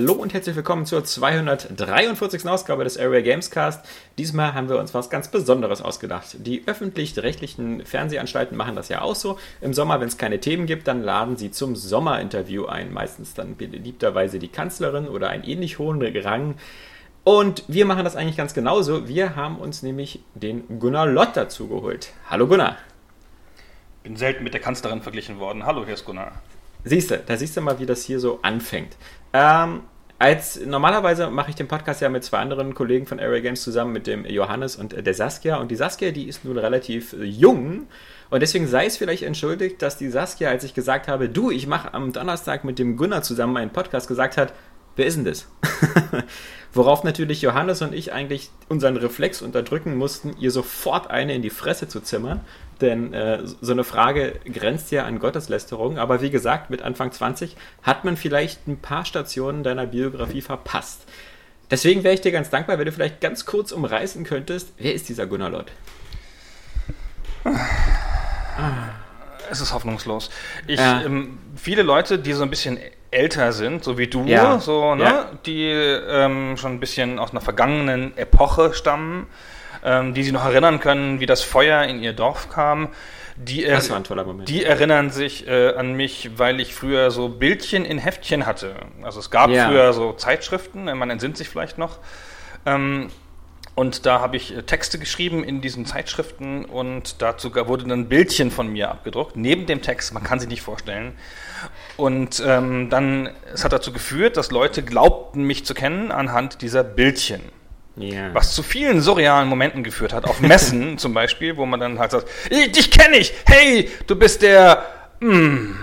Hallo und herzlich willkommen zur 243. Ausgabe des Area Gamescast. Diesmal haben wir uns was ganz Besonderes ausgedacht. Die öffentlich-rechtlichen Fernsehanstalten machen das ja auch so. Im Sommer, wenn es keine Themen gibt, dann laden sie zum Sommerinterview ein. Meistens dann beliebterweise die Kanzlerin oder einen ähnlich hohen Rang. Und wir machen das eigentlich ganz genauso. Wir haben uns nämlich den Gunnar Lott dazu geholt. Hallo Gunnar. Bin selten mit der Kanzlerin verglichen worden. Hallo, hier ist Gunnar. Siehst du, da siehst du mal, wie das hier so anfängt. Ähm, als normalerweise mache ich den Podcast ja mit zwei anderen Kollegen von Area Games zusammen, mit dem Johannes und der Saskia. Und die Saskia, die ist nun relativ jung. Und deswegen sei es vielleicht entschuldigt, dass die Saskia, als ich gesagt habe, du, ich mache am Donnerstag mit dem Gunnar zusammen einen Podcast, gesagt hat, wer ist denn das? Worauf natürlich Johannes und ich eigentlich unseren Reflex unterdrücken mussten, ihr sofort eine in die Fresse zu zimmern. Denn äh, so eine Frage grenzt ja an Gotteslästerung. Aber wie gesagt, mit Anfang 20 hat man vielleicht ein paar Stationen deiner Biografie verpasst. Deswegen wäre ich dir ganz dankbar, wenn du vielleicht ganz kurz umreißen könntest, wer ist dieser Gunnar Lott? Es ist hoffnungslos. Ich, ja. ähm, viele Leute, die so ein bisschen älter sind, so wie du, ja. so, ne, ja. die ähm, schon ein bisschen aus einer vergangenen Epoche stammen, ähm, die sich noch erinnern können, wie das Feuer in ihr Dorf kam. Die, das war ein toller Moment. Die erinnern sich äh, an mich, weil ich früher so Bildchen in Heftchen hatte. Also es gab Ja. früher so Zeitschriften, man entsinnt sich vielleicht noch. Ähm, und da habe ich äh, Texte geschrieben in diesen Zeitschriften und dazu wurde dann ein Bildchen von mir abgedruckt, neben dem Text, man kann sich nicht vorstellen. Und ähm, dann, es hat dazu geführt, dass Leute glaubten, mich zu kennen anhand dieser Bildchen. Ja. Was zu vielen surrealen Momenten geführt hat, auf Messen zum Beispiel, wo man dann halt sagt, "Ich- dich kenne ich, hey, du bist der, mm.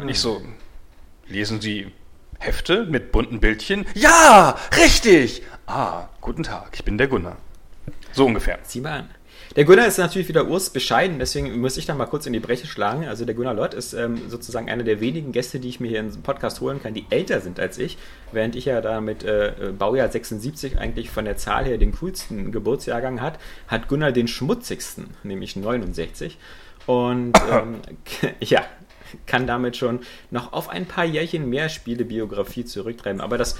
Und ich so, lesen Sie Hefte mit bunten Bildchen? Ja, richtig. Ah, guten Tag, ich bin der Gunnar. So ungefähr. Sieh mal an. Der Gunnar ist natürlich wieder urs bescheiden, deswegen muss ich da mal kurz in die Breche schlagen. Also der Gunnar Lott ist ähm, sozusagen einer der wenigen Gäste, die ich mir hier in den Podcast holen kann, die älter sind als ich, während ich ja da mit äh, Baujahr 76 eigentlich von der Zahl her den coolsten Geburtsjahrgang hat, hat Gunnar den schmutzigsten, nämlich 69. Und ähm, ja, kann damit schon noch auf ein paar Jährchen mehr Spielebiografie zurücktreiben. Aber das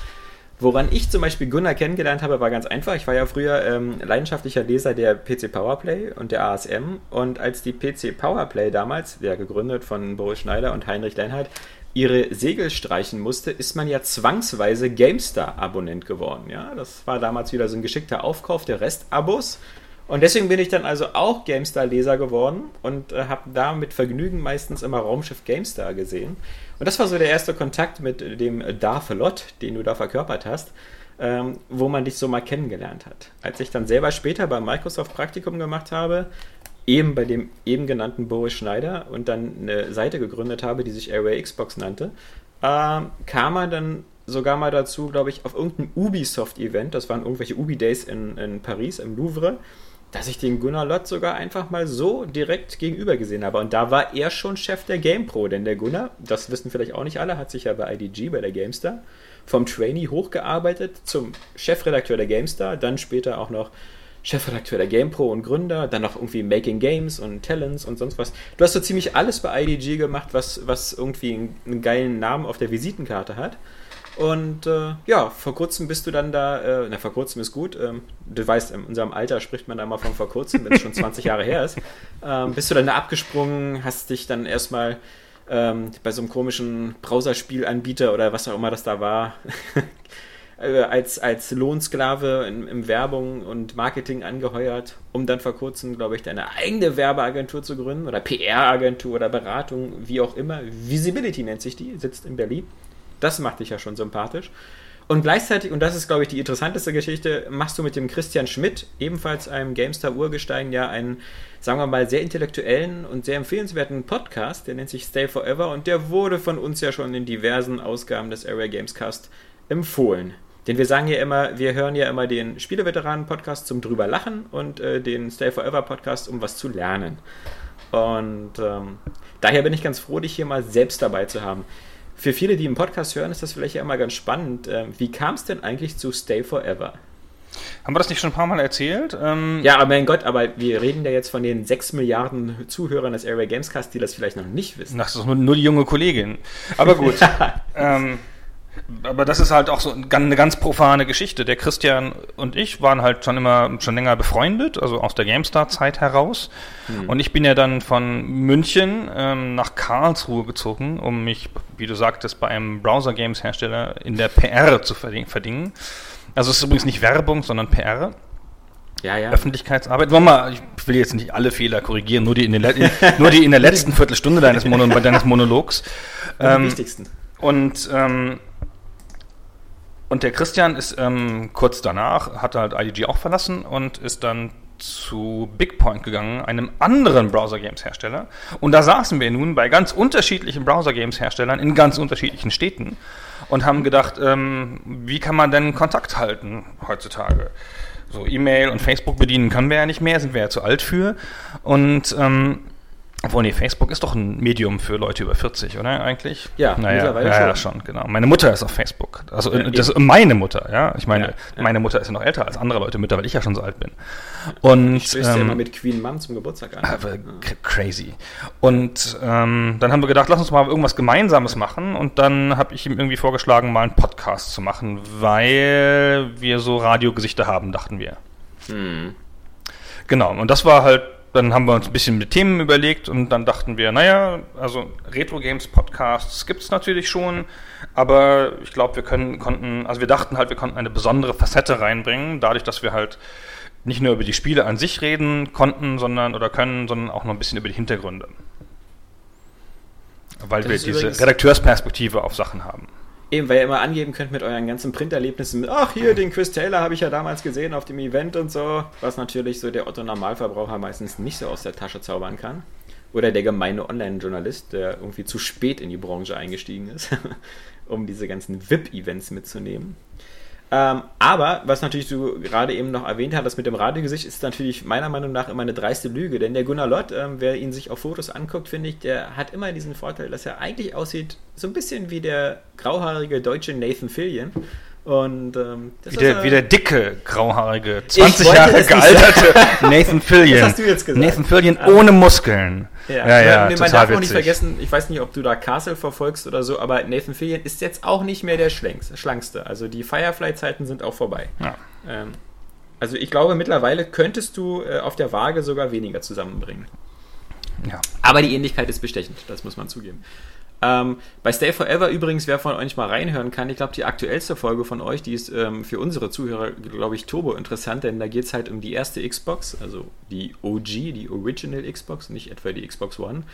Woran ich zum Beispiel Gunnar kennengelernt habe, war ganz einfach. Ich war ja früher ähm, leidenschaftlicher Leser der PC Powerplay und der ASM. Und als die PC Powerplay damals, ja gegründet von Boris Schneider und Heinrich Leinhardt, ihre Segel streichen musste, ist man ja zwangsweise GameStar-Abonnent geworden. Ja, das war damals wieder so ein geschickter Aufkauf der Restabos. Und deswegen bin ich dann also auch GameStar-Leser geworden und äh, habe da mit Vergnügen meistens immer Raumschiff GameStar gesehen. Und das war so der erste Kontakt mit dem Darth Lot, den du da verkörpert hast, ähm, wo man dich so mal kennengelernt hat. Als ich dann selber später bei Microsoft Praktikum gemacht habe, eben bei dem eben genannten Boris Schneider und dann eine Seite gegründet habe, die sich Area Xbox nannte, ähm, kam man dann sogar mal dazu, glaube ich, auf irgendeinem Ubisoft-Event, das waren irgendwelche Ubi-Days in, in Paris, im Louvre, dass ich den Gunnar Lott sogar einfach mal so direkt gegenüber gesehen habe. Und da war er schon Chef der GamePro, denn der Gunnar, das wissen vielleicht auch nicht alle, hat sich ja bei IDG, bei der GameStar, vom Trainee hochgearbeitet zum Chefredakteur der GameStar, dann später auch noch Chefredakteur der GamePro und Gründer, dann noch irgendwie Making Games und Talents und sonst was. Du hast so ziemlich alles bei IDG gemacht, was, was irgendwie einen, einen geilen Namen auf der Visitenkarte hat. Und äh, ja, vor kurzem bist du dann da, äh, na, vor kurzem ist gut, ähm, du weißt, in unserem Alter spricht man da mal von vor kurzem, wenn es schon 20 Jahre her ist, ähm, bist du dann da abgesprungen, hast dich dann erstmal ähm, bei so einem komischen Browserspielanbieter oder was auch immer das da war, äh, als, als Lohnsklave in, in Werbung und Marketing angeheuert, um dann vor kurzem, glaube ich, deine eigene Werbeagentur zu gründen oder PR-Agentur oder Beratung, wie auch immer. Visibility nennt sich die, sitzt in Berlin. Das macht dich ja schon sympathisch. Und gleichzeitig, und das ist, glaube ich, die interessanteste Geschichte, machst du mit dem Christian Schmidt, ebenfalls einem GameStar-Urgestein, ja einen, sagen wir mal, sehr intellektuellen und sehr empfehlenswerten Podcast, der nennt sich Stay Forever und der wurde von uns ja schon in diversen Ausgaben des Area Gamescast empfohlen. Denn wir sagen ja immer, wir hören ja immer den Spieleveteranen-Podcast zum drüber lachen und äh, den Stay Forever-Podcast, um was zu lernen. Und ähm, daher bin ich ganz froh, dich hier mal selbst dabei zu haben. Für viele, die im Podcast hören, ist das vielleicht ja immer ganz spannend. Äh, wie kam es denn eigentlich zu Stay Forever? Haben wir das nicht schon ein paar Mal erzählt? Ähm, Ja, aber mein Gott, aber wir reden ja jetzt von den 6 Milliarden Zuhörern des Area Gamescast, die das vielleicht noch nicht wissen. Das ist nur, nur die junge Kollegin. Aber gut. ähm, aber das ist halt auch so eine ganz profane Geschichte. Der Christian und ich waren halt schon immer schon länger befreundet, also aus der GameStar-Zeit heraus. Mhm. Und ich bin ja dann von München ähm, nach Karlsruhe gezogen, um mich, wie du sagtest, bei einem Browser-Games-Hersteller in der PR zu verdingen. Also es ist übrigens nicht Werbung, sondern PR. Ja, ja. Öffentlichkeitsarbeit. Mal, ich will jetzt nicht alle Fehler korrigieren, nur die in, den, nur die in der letzten Viertelstunde deines, Mono, deines Monologs. Ähm, wichtigsten. Und ähm, und der Christian ist ähm, kurz danach, hat halt IDG auch verlassen und ist dann zu Bigpoint gegangen, einem anderen Browser-Games-Hersteller. Und da saßen wir nun bei ganz unterschiedlichen Browser-Games-Herstellern in ganz unterschiedlichen Städten und haben gedacht, ähm, wie kann man denn Kontakt halten heutzutage? So E-Mail und Facebook bedienen können wir ja nicht mehr, sind wir ja zu alt für. Und ähm, obwohl, nee, Facebook ist doch ein Medium für Leute über 40, oder eigentlich? Ja, naja, mittlerweile ja, schon. Ja, schon, genau. Meine Mutter ist auf Facebook. Also ja, das ist meine Mutter, ja. Ich meine, ja, meine Mutter ist ja noch älter als andere Leute mit, weil ich ja schon so alt bin. Und ich ähm, immer mit Queen Mom zum Geburtstag an. Aber crazy. Und ähm, dann haben wir gedacht, lass uns mal irgendwas Gemeinsames machen. Und dann habe ich ihm irgendwie vorgeschlagen, mal einen Podcast zu machen, weil wir so Radiogesichter haben, dachten wir. Hm. Genau. Und das war halt dann haben wir uns ein bisschen mit Themen überlegt und dann dachten wir, naja, also Retro Games Podcasts gibt es natürlich schon, aber ich glaube, wir können, konnten, also wir dachten halt, wir konnten eine besondere Facette reinbringen, dadurch, dass wir halt nicht nur über die Spiele an sich reden konnten, sondern oder können, sondern auch noch ein bisschen über die Hintergründe. Weil das wir diese Redakteursperspektive auf Sachen haben. Eben, weil ihr immer angeben könnt mit euren ganzen Printerlebnissen ach hier, den Chris Taylor habe ich ja damals gesehen auf dem Event und so, was natürlich so der Otto-Normalverbraucher meistens nicht so aus der Tasche zaubern kann. Oder der gemeine Online-Journalist, der irgendwie zu spät in die Branche eingestiegen ist, um diese ganzen VIP-Events mitzunehmen. Ähm, aber, was natürlich du gerade eben noch erwähnt hattest mit dem Radiogesicht, ist natürlich meiner Meinung nach immer eine dreiste Lüge. Denn der Gunnar Lott, ähm, wer ihn sich auf Fotos anguckt, finde ich, der hat immer diesen Vorteil, dass er eigentlich aussieht so ein bisschen wie der grauhaarige deutsche Nathan Fillion. Und ähm, wie, der, wie der dicke, grauhaarige, 20 Jahre gealterte Nathan Fillion. Das hast du jetzt gesagt. Nathan Fillion ah. ohne Muskeln. Ja, ja, ja man darf witzig. auch nicht vergessen, ich weiß nicht, ob du da Castle verfolgst oder so, aber Nathan Fillion ist jetzt auch nicht mehr der schlankste. Also die Firefly-Zeiten sind auch vorbei. Ja. Ähm, also ich glaube, mittlerweile könntest du äh, auf der Waage sogar weniger zusammenbringen. Ja. Aber die Ähnlichkeit ist bestechend, das muss man zugeben. Ähm, bei Stay Forever übrigens, wer von euch mal reinhören kann, ich glaube, die aktuellste Folge von euch, die ist ähm, für unsere Zuhörer, glaube ich, turbo interessant, denn da geht es halt um die erste Xbox, also die OG, die Original Xbox, nicht etwa die Xbox One.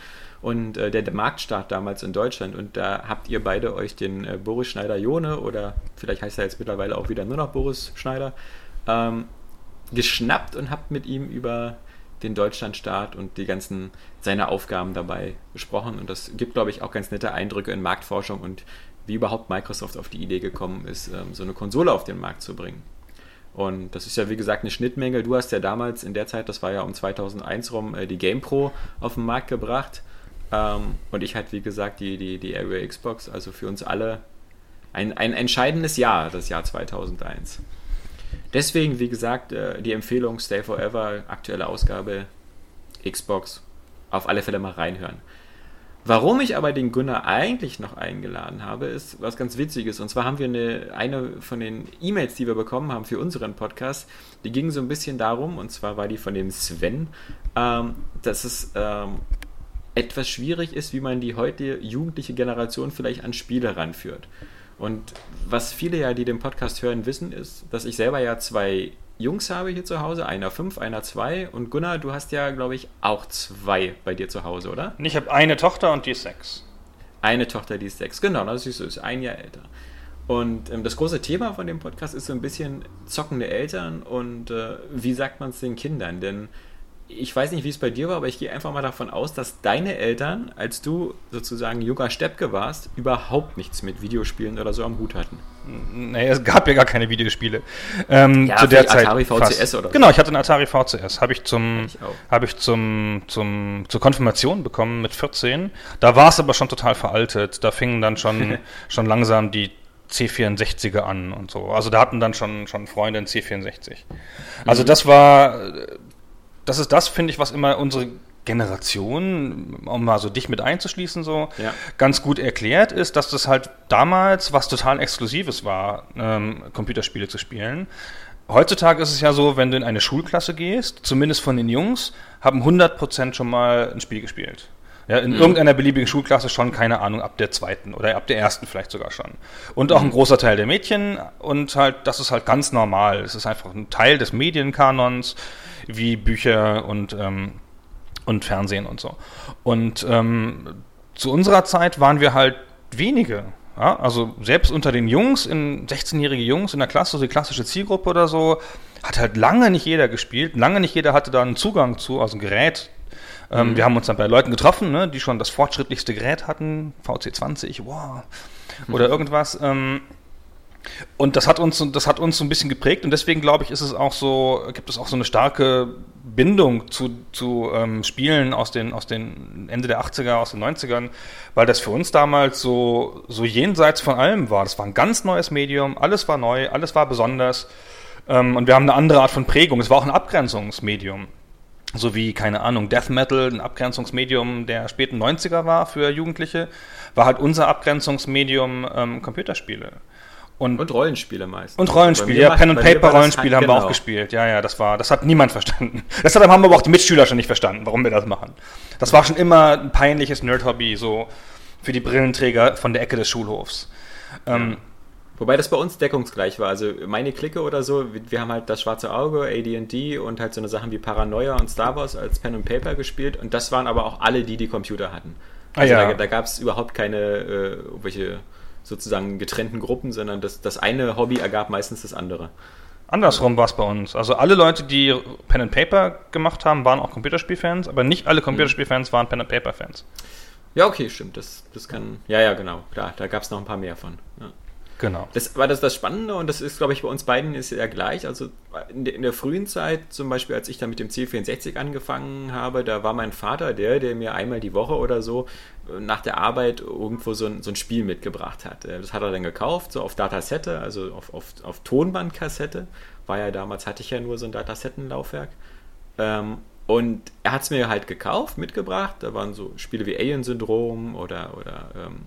Und äh, der, der, Marktstart damals in Deutschland. Und da habt ihr beide euch den äh, Boris Schneider-Jone oder vielleicht heißt er jetzt mittlerweile auch wieder nur noch Boris Schneider ähm, geschnappt und habt mit ihm über den Deutschlandstart und die ganzen seine Aufgaben dabei besprochen. Und das gibt, glaube ich, auch ganz nette Eindrücke in Marktforschung und wie überhaupt Microsoft auf die Idee gekommen ist, ähm, so eine Konsole auf den Markt zu bringen. Und das ist ja, wie gesagt, eine Schnittmenge. Du hast ja damals in der Zeit, das war ja um 2001 rum, äh, die GamePro auf den Markt gebracht. Ähm, und ich halt, wie gesagt, die, die, die Area Xbox. Also für uns alle ein, ein entscheidendes Jahr, das Jahr 2001. Deswegen, wie gesagt, äh, die Empfehlung Stay Forever, aktuelle Ausgabe Xbox, auf alle Fälle mal reinhören. Warum ich aber den Gunnar eigentlich noch eingeladen habe, ist was ganz Witziges. Und zwar haben wir eine, eine von den E-Mails, die wir bekommen haben für unseren Podcast, die ging so ein bisschen darum, und zwar war die von dem Sven, ähm, dass es ähm, etwas schwierig ist, wie man die heutige jugendliche Generation vielleicht an Spiele ranführt. Und was viele ja, die den Podcast hören, wissen, ist, dass ich selber ja zwei Jungs habe hier zu Hause, einer fünf, einer zwei. Und Gunnar, du hast ja, glaube ich, auch zwei bei dir zu Hause, oder? Ich habe eine Tochter und die ist sechs. Eine Tochter, die ist sechs, genau, das ist, ist ein Jahr älter. Und ähm, das große Thema von dem Podcast ist so ein bisschen zockende Eltern und äh, wie sagt man es den Kindern? Denn ich weiß nicht, wie es bei dir war, aber ich gehe einfach mal davon aus, dass deine Eltern, als du sozusagen junger Steppke warst, überhaupt nichts mit Videospielen oder so am Hut hatten. Nee, es gab ja gar keine Videospiele. Ähm, ja, zu der Zeit. Atari VCS fast. oder Genau, ich hatte einen Atari VCS. Habe ich zum, habe ich zum, zum, zur Konfirmation bekommen mit 14. Da war es aber schon total veraltet. Da fingen dann schon, schon langsam die C64er an und so. Also da hatten dann schon, schon Freunde in C64. Also mhm. das war das ist das, finde ich, was immer unsere Generation, um mal so dich mit einzuschließen, so Ja. ganz gut erklärt ist, dass das halt damals was total Exklusives war, ähm, Computerspiele zu spielen. Heutzutage ist es ja so, wenn du in eine Schulklasse gehst, zumindest von den Jungs, haben 100% schon mal ein Spiel gespielt. Ja, in irgendeiner beliebigen Schulklasse schon, keine Ahnung, ab der zweiten oder ab der ersten vielleicht sogar schon. Und auch ein großer Teil der Mädchen und halt, das ist halt ganz normal. Es ist einfach ein Teil des Medienkanons, wie Bücher und, ähm, und Fernsehen und so. Und ähm, zu unserer Zeit waren wir halt wenige. Ja? Also selbst unter den Jungs, in 16-jährige Jungs in der Klasse, so die klassische Zielgruppe oder so, hat halt lange nicht jeder gespielt. Lange nicht jeder hatte da einen Zugang zu, also ein Gerät. Ähm, Wir haben uns dann bei Leuten getroffen, ne, die schon das fortschrittlichste Gerät hatten, VC20, wow, oder irgendwas. Ähm, und das hat uns, das hat uns so ein bisschen geprägt und deswegen glaube ich, ist es auch so, gibt es auch so eine starke Bindung zu, zu ähm, Spielen aus den, aus den Ende der 80er, aus den 90ern, weil das für uns damals so, so jenseits von allem war. Das war ein ganz neues Medium, alles war neu, alles war besonders ähm, und wir haben eine andere Art von Prägung. Es war auch ein Abgrenzungsmedium. So wie, keine Ahnung, Death Metal, ein Abgrenzungsmedium der späten 90er war für Jugendliche, war halt unser Abgrenzungsmedium ähm, Computerspiele. Und, Und Rollenspiele meistens. und Rollenspiele, ja, Pen and mir Paper das Rollenspiele halt- haben wir auch genau. gespielt. Ja, ja, das war, das hat niemand verstanden. Deshalb haben aber auch die Mitschüler schon nicht verstanden, warum wir das machen. Das war schon immer ein peinliches Nerd-Hobby, so für die Brillenträger von der Ecke des Schulhofs. Ähm, Wobei das bei uns deckungsgleich war. Also meine Clique oder so, wir, wir haben halt das Schwarze Auge, AD&D und halt so eine Sachen wie Paranoia und Star Wars als Pen and Paper gespielt. Und das waren aber auch alle, die die Computer hatten. Ah, Also ja. da, da gab es überhaupt keine äh, welche sozusagen getrennten Gruppen, sondern das, das eine Hobby ergab meistens das andere. Andersrum war es bei uns. Also alle Leute, die Pen and Paper gemacht haben, waren auch Computerspielfans, aber nicht alle Computerspielfans waren Pen and Paper Fans. Ja, okay, stimmt. Das, das kann. Ja, ja, genau. Klar, da gab es noch ein paar mehr von. Ja. Genau. Das war das, das Spannende und das ist, glaube ich, bei uns beiden ist ja gleich. Also in der, in der frühen Zeit, zum Beispiel, als ich dann mit dem C64 angefangen habe, da war mein Vater der, der mir einmal die Woche oder so äh, nach der Arbeit irgendwo so ein, so ein Spiel mitgebracht hat. Äh, Das hat er dann gekauft, so auf Datasette, also auf, auf, auf Tonbandkassette. War ja damals, hatte ich ja nur so ein Datasettenlaufwerk. Ähm, und er hat es mir halt gekauft, mitgebracht. Da waren so Spiele wie Alien Syndrom oder, oder ähm,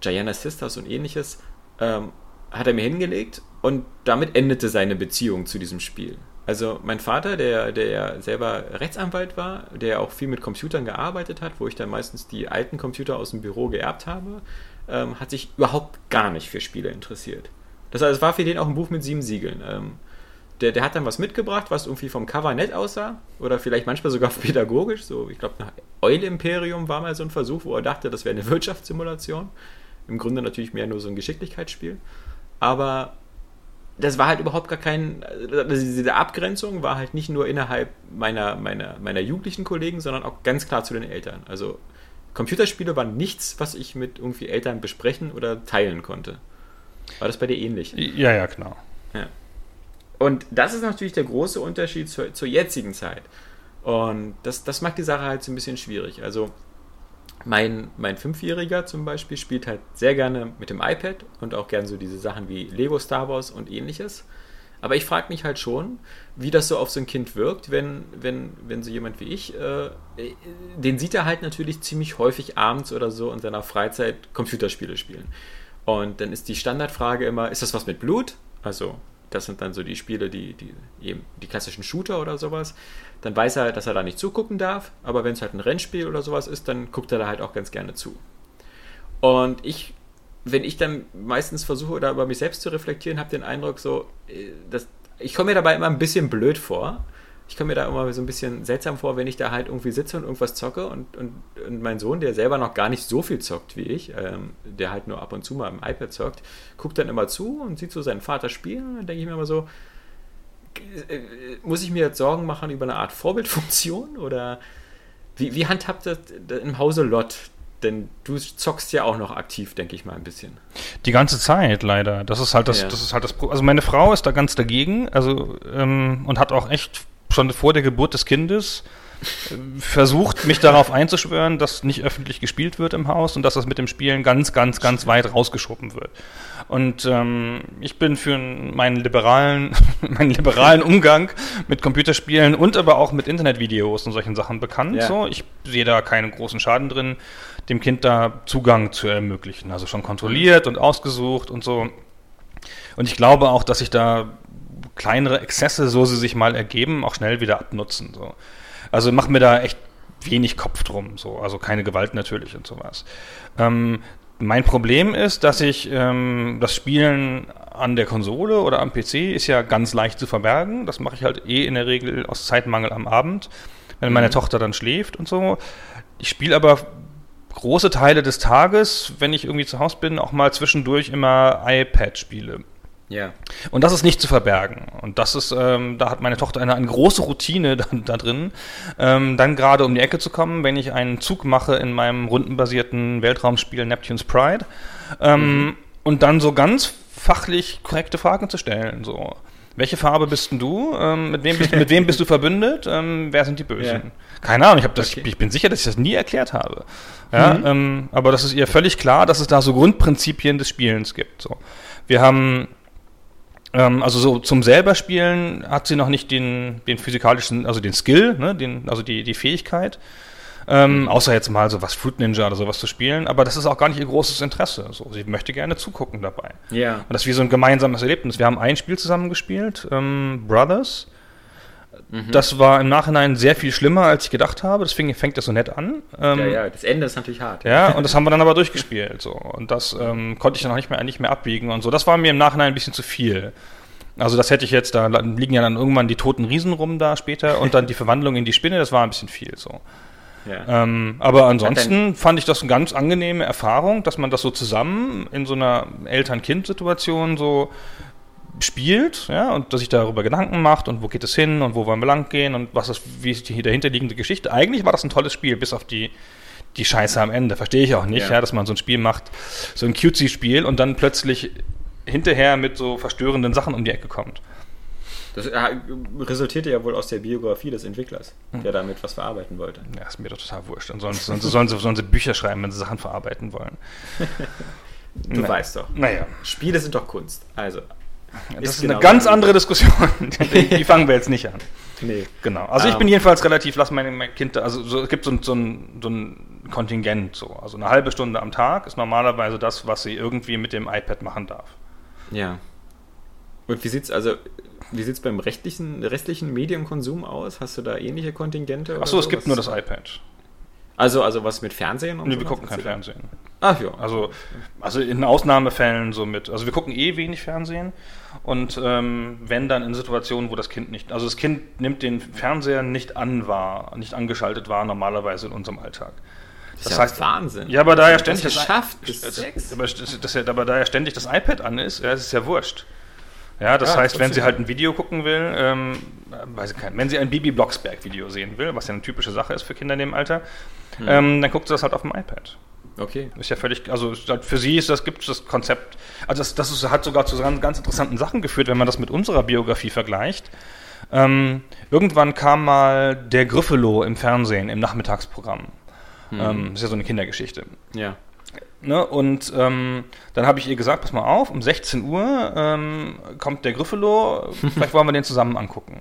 Gianna Sisters und ähnliches. Ähm, hat er mir hingelegt und damit endete seine Beziehung zu diesem Spiel. Also mein Vater, der, der ja selber Rechtsanwalt war, der auch viel mit Computern gearbeitet hat, wo ich dann meistens die alten Computer aus dem Büro geerbt habe, ähm, hat sich überhaupt gar nicht für Spiele interessiert. Das heißt, es war für den auch ein Buch mit sieben Siegeln. Ähm, der, der hat dann was mitgebracht, was irgendwie vom Cover nett aussah oder vielleicht manchmal sogar pädagogisch. So, ich glaube, Eule Imperium war mal so ein Versuch, wo er dachte, das wäre eine Wirtschaftssimulation. Im Grunde natürlich mehr nur so ein Geschicklichkeitsspiel. Aber das war halt überhaupt gar kein. Also diese Abgrenzung war halt nicht nur innerhalb meiner, meiner, meiner jugendlichen Kollegen, sondern auch ganz klar zu den Eltern. Also Computerspiele waren nichts, was ich mit irgendwie Eltern besprechen oder teilen konnte. War das bei dir ähnlich? Ja, ja, genau. Ja. Und das ist natürlich der große Unterschied zur, zur jetzigen Zeit. Und das, das macht die Sache halt so ein bisschen schwierig. Also mein, mein Fünfjähriger zum Beispiel spielt halt sehr gerne mit dem iPad und auch gern so diese Sachen wie Lego Star Wars und ähnliches. Aber ich frage mich halt schon, wie das so auf so ein Kind wirkt, wenn, wenn, wenn so jemand wie ich, äh, den sieht er halt natürlich ziemlich häufig abends oder so in seiner Freizeit Computerspiele spielen. Und dann ist die Standardfrage immer, ist das was mit Blut? Also, das sind dann so die Spiele, die, die, eben die klassischen Shooter oder sowas. Dann weiß er, dass er da nicht zugucken darf, aber wenn es halt ein Rennspiel oder sowas ist, dann guckt er da halt auch ganz gerne zu. Und ich, wenn ich dann meistens versuche, da über mich selbst zu reflektieren, habe den Eindruck so, äh, dass, ich komme mir dabei immer ein bisschen blöd vor. Ich komme mir da immer so ein bisschen seltsam vor, wenn ich da halt irgendwie sitze und irgendwas zocke und, und, und mein Sohn, der selber noch gar nicht so viel zockt wie ich, ähm, der halt nur ab und zu mal im iPad zockt, guckt dann immer zu und sieht so seinen Vater spielen und dann denke ich mir immer so, muss ich mir jetzt Sorgen machen über eine Art Vorbildfunktion oder wie, wie handhabt das im Hause Lott? Denn du zockst ja auch noch aktiv, denke ich mal, ein bisschen. Die ganze Zeit leider. Das ist halt das, Ja. das ist halt das Also meine Frau ist da ganz dagegen, also ähm, und hat auch echt schon vor der Geburt des Kindes versucht, mich darauf einzuschwören, dass nicht öffentlich gespielt wird im Haus und dass das mit dem Spielen ganz, ganz, ganz weit rausgeschoben wird. Und ähm, ich bin für meinen liberalen, meinen liberalen Umgang mit Computerspielen und aber auch mit Internetvideos und solchen Sachen bekannt. Ja. So, ich sehe da keinen großen Schaden drin, dem Kind da Zugang zu ermöglichen. Also schon kontrolliert und ausgesucht und so. Und ich glaube auch, dass sich da kleinere Exzesse, so sie sich mal ergeben, auch schnell wieder abnutzen. So. Also mach mir da echt wenig Kopf drum, so. Also keine Gewalt natürlich und sowas. Ähm, mein Problem ist, dass ich ähm, das Spielen an der Konsole oder am PC ist ja ganz leicht zu verbergen. Das mache ich halt eh in der Regel aus Zeitmangel am Abend, wenn meine mhm. Tochter dann schläft und so. Ich spiele aber große Teile des Tages, wenn ich irgendwie zu Hause bin, auch mal zwischendurch immer iPad-Spiele. Ja. Und das ist nicht zu verbergen. Und das ist, ähm, da hat meine Tochter eine, eine große Routine da, da drin, ähm, dann gerade um die Ecke zu kommen, wenn ich einen Zug mache in meinem rundenbasierten Weltraumspiel Neptune's Pride. Ähm, mhm. Und dann so ganz fachlich korrekte Fragen zu stellen. So. Welche Farbe bist denn du? Ähm, mit, wem bist, mit wem bist du verbündet? Ähm, wer sind die Bösen? Ja. Keine Ahnung, ich, hab das, okay. ich bin sicher, dass ich das nie erklärt habe. Ja, mhm. ähm, aber das ist ihr völlig klar, dass es da so Grundprinzipien des Spielens gibt. So. Wir haben ähm, also so zum selber spielen hat sie noch nicht den, den physikalischen, also den Skill, ne, den, also die, die Fähigkeit. Ähm, außer jetzt mal so was Fruit Ninja oder sowas zu spielen, aber das ist auch gar nicht ihr großes Interesse. So, sie möchte gerne zugucken dabei. Ja. Und das ist wie so ein gemeinsames Erlebnis. Wir haben ein Spiel zusammen gespielt, ähm, Brothers. Mhm. Das war im Nachhinein sehr viel schlimmer, als ich gedacht habe. Deswegen fängt das so nett an. Ähm, ja, ja, das Ende ist natürlich hart. Ja, und das haben wir dann aber durchgespielt. So. Und das ähm, konnte ich dann auch nicht mehr, nicht mehr abbiegen und so. Das war mir im Nachhinein ein bisschen zu viel. Also das hätte ich jetzt, da liegen ja dann irgendwann die toten Riesen rum da später und dann die Verwandlung in die Spinne, das war ein bisschen viel so. Ja. Ähm, aber ansonsten fand ich das eine ganz angenehme Erfahrung, dass man das so zusammen in so einer Eltern-Kind-Situation so spielt, ja, und dass sich darüber Gedanken macht und wo geht es hin und wo wollen wir lang gehen und was ist, wie ist die dahinterliegende Geschichte. Eigentlich war das ein tolles Spiel, bis auf die, die Scheiße am Ende. Verstehe ich auch nicht, ja. ja dass man so ein Spiel macht, so ein cutesy-Spiel und dann plötzlich hinterher mit so verstörenden Sachen um die Ecke kommt. Das äh, resultierte ja wohl aus der Biografie des Entwicklers, hm. der damit was verarbeiten wollte. Ja, ist mir doch total wurscht. Und sollen, sollen, sollen, sie, sollen sie Bücher schreiben, wenn sie Sachen verarbeiten wollen. du Na, weißt doch. Naja. Spiele sind doch Kunst. Also, das ist, genau eine ganz andere Diskussion. die fangen wir jetzt nicht an. Nee. Genau. Also ich bin ähm. jedenfalls relativ, lass mein, mein Kind, also so, es gibt so, so, ein, so ein Kontingent so. Also eine halbe Stunde am Tag ist normalerweise das, was sie irgendwie mit dem iPad machen darf. Ja. Und wie sieht's also wie sieht's beim rechtlichen, restlichen Medienkonsum aus? Hast du da ähnliche Kontingente? Achso, es gibt nur das iPad. Also, also was mit Fernsehen und nee, so? wir gucken kein Fernsehen. Ach ja. Also, also in Ausnahmefällen so mit. Also wir gucken eh wenig Fernsehen und ähm, wenn dann in Situationen, wo das Kind nicht, also das Kind nimmt den Fernseher nicht an wahr, nicht angeschaltet wahr normalerweise in unserem Alltag. Das, das heißt Wahnsinn. Ja, aber da ja ständig das, geschafft bis sechs. Aber, das, das, aber da ja ständig das iPad an ist, ja, ist es ja wurscht. Ja, das ja, heißt, wenn sie halt ein Video gucken will, ähm, weiß ich kein, wenn sie ein Bibi Blocksberg-Video sehen will, was ja eine typische Sache ist für Kinder in dem Alter, hm. ähm, dann guckt sie das halt auf dem iPad. Okay. Ist ja völlig, also für sie ist das, gibt es das Konzept, also das, das ist, hat sogar zu ganz, interessanten Sachen geführt, wenn man das mit unserer Biografie vergleicht. Ähm, irgendwann kam mal der Griffelo im Fernsehen, im Nachmittagsprogramm. Hm. Ähm, das ist ja so eine Kindergeschichte. Ja. Ne, und ähm, dann habe ich ihr gesagt, pass mal auf, um 16 Uhr ähm, kommt der Griffelo, vielleicht wollen wir den zusammen angucken.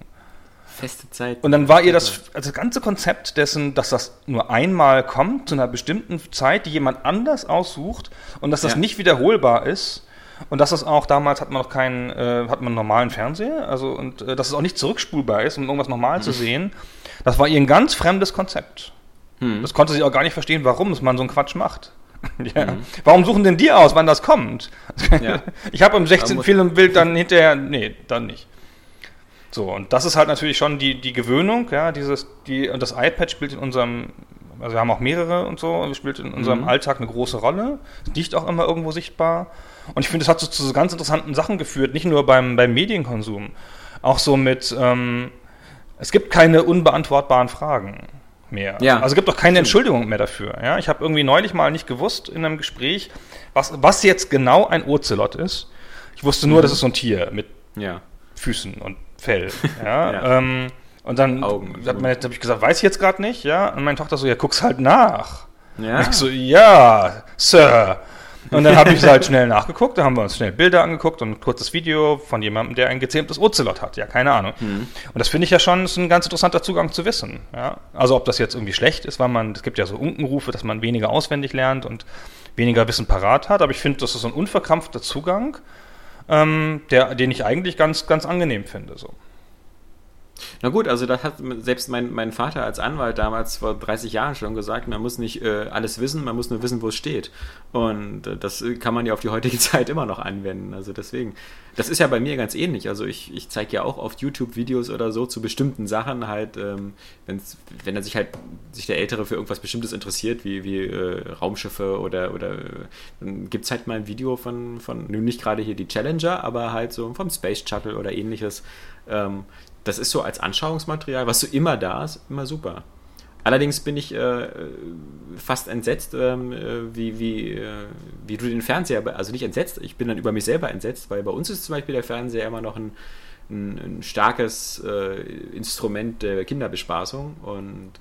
Feste Zeit. Und dann war ihr das, also das ganze Konzept dessen, dass das nur einmal kommt, zu einer bestimmten Zeit, die jemand anders aussucht und dass das ja. nicht wiederholbar ist, und dass das auch damals hat man noch keinen, äh, hat man einen normalen Fernseher, also und äh, dass es auch nicht zurückspulbar ist, um irgendwas normal mhm. zu sehen. Das war ihr ein ganz fremdes Konzept. Mhm. Das konnte sie auch gar nicht verstehen, warum man so einen Quatsch macht. ja. Mhm. Warum suchen denn die aus, wann das kommt? Ja. Ich habe im 16 Film Bild dann hinterher, nee, dann nicht. So, und das ist halt natürlich schon die, die Gewöhnung, ja, dieses, die, und das iPad spielt in unserem, also wir haben auch mehrere und so, spielt in unserem mhm. Alltag eine große Rolle. Es liegt auch immer irgendwo sichtbar. Und ich finde, es hat so zu so ganz interessanten Sachen geführt, nicht nur beim, beim Medienkonsum, auch so mit, ähm, es gibt keine unbeantwortbaren Fragen mehr. Ja. Also es gibt auch keine Entschuldigung mehr dafür. Ja? Ich habe irgendwie neulich mal nicht gewusst in einem Gespräch, was, was jetzt genau ein Ozelot ist. Ich wusste nur, mhm. das ist so ein Tier mit ja. Füßen und Fell. Ja? ja. Ähm, Und dann habe hab ich gesagt, weiß ich jetzt gerade nicht, ja. Und meine Tochter so, ja, guck's halt nach. Ja. Und ich so, ja, Sir. Und dann habe ich halt schnell nachgeguckt, da haben wir uns schnell Bilder angeguckt und ein kurzes Video von jemandem, der ein gezähmtes Ocelot hat. Ja, keine Ahnung. Mhm. Und das finde ich ja schon ist ein ganz interessanter Zugang zu Wissen. Ja? Also ob das jetzt irgendwie schlecht ist, weil man, es gibt ja so Unkenrufe, dass man weniger auswendig lernt und weniger Wissen parat hat, aber ich finde, das ist so ein unverkrampfter Zugang, ähm, der, den ich eigentlich ganz, ganz angenehm finde. So. Na gut, also das hat selbst mein, mein Vater als Anwalt damals vor 30 Jahren schon gesagt, man muss nicht äh, alles wissen, man muss nur wissen, wo es steht. Und äh, das kann man ja auf die heutige Zeit immer noch anwenden. Also deswegen, das ist ja bei mir ganz ähnlich. Also ich, ich zeige ja auch oft YouTube-Videos oder so zu bestimmten Sachen halt, ähm, wenn's, wenn er sich halt, sich der Ältere für irgendwas Bestimmtes interessiert, wie, wie äh, Raumschiffe oder, oder dann gibt es halt mal ein Video von, von, nun nicht gerade hier die Challenger, aber halt so vom Space Shuttle oder ähnliches. Ähm, das ist so als Anschauungsmaterial, was so immer da ist, immer super. Allerdings bin ich äh, fast entsetzt, ähm, äh, wie, wie, äh, wie du den Fernseher, also nicht entsetzt, ich bin dann über mich selber entsetzt, weil bei uns ist zum Beispiel der Fernseher immer noch ein, ein, ein starkes äh, Instrument der Kinderbespaßung und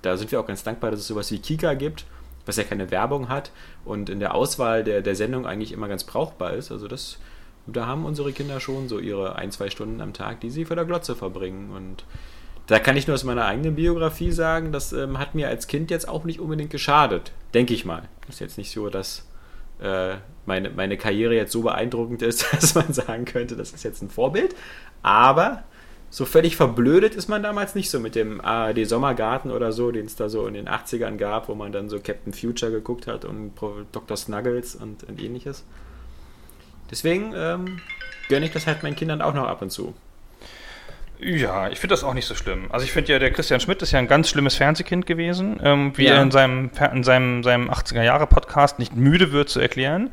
da sind wir auch ganz dankbar, dass es sowas wie Kika gibt, was ja keine Werbung hat und in der Auswahl der, der Sendung eigentlich immer ganz brauchbar ist. Also das da haben unsere Kinder schon so ihre ein, zwei Stunden am Tag, die sie vor der Glotze verbringen. Und da kann ich nur aus meiner eigenen Biografie sagen, das ähm, hat mir als Kind jetzt auch nicht unbedingt geschadet. Denke ich mal. Ist jetzt nicht so, dass äh, meine, meine Karriere jetzt so beeindruckend ist, dass man sagen könnte, das ist jetzt ein Vorbild. Aber so völlig verblödet ist man damals nicht so mit dem ARD Sommergarten oder so, den es da so in den 80ern gab, wo man dann so Captain Future geguckt hat und Dr. Snuggles und, und ähnliches. Deswegen ähm, gönne ich das halt meinen Kindern auch noch ab und zu. Ja, ich finde das auch nicht so schlimm. Also ich finde ja, der Christian Schmidt ist ja ein ganz schlimmes Fernsehkind gewesen, ähm, wie ja. er in seinem, in seinem, seinem 80er-Jahre-Podcast nicht müde wird zu erklären.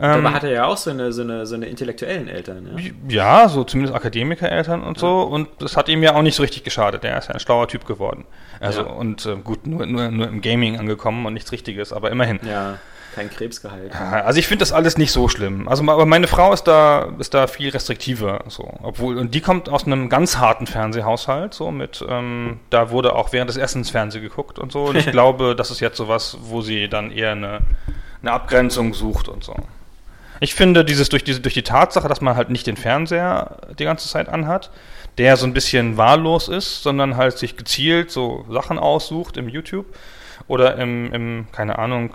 Ähm, Aber hat er ja auch so eine, so eine, so eine intellektuellen Eltern. Ja, ja so zumindest Akademiker-Eltern und so. Und das hat ihm ja auch nicht so richtig geschadet. Er ist ja ein schlauer Typ geworden. Also ja. und äh, gut, nur, nur, nur im Gaming angekommen und nichts Richtiges, aber immerhin. Ja kein Krebsgehalt. Also ich finde das alles nicht so schlimm. Also aber meine Frau ist da ist da viel restriktiver so, obwohl und die kommt aus einem ganz harten Fernsehhaushalt so mit ähm, da wurde auch während des Essens Fernseh geguckt und so und ich glaube, das ist jetzt sowas, wo sie dann eher eine eine Abgrenzung sucht und so. Ich finde dieses durch diese durch die Tatsache, dass man halt nicht den Fernseher die ganze Zeit anhat, der so ein bisschen wahllos ist, sondern halt sich gezielt so Sachen aussucht im YouTube oder im, im keine Ahnung,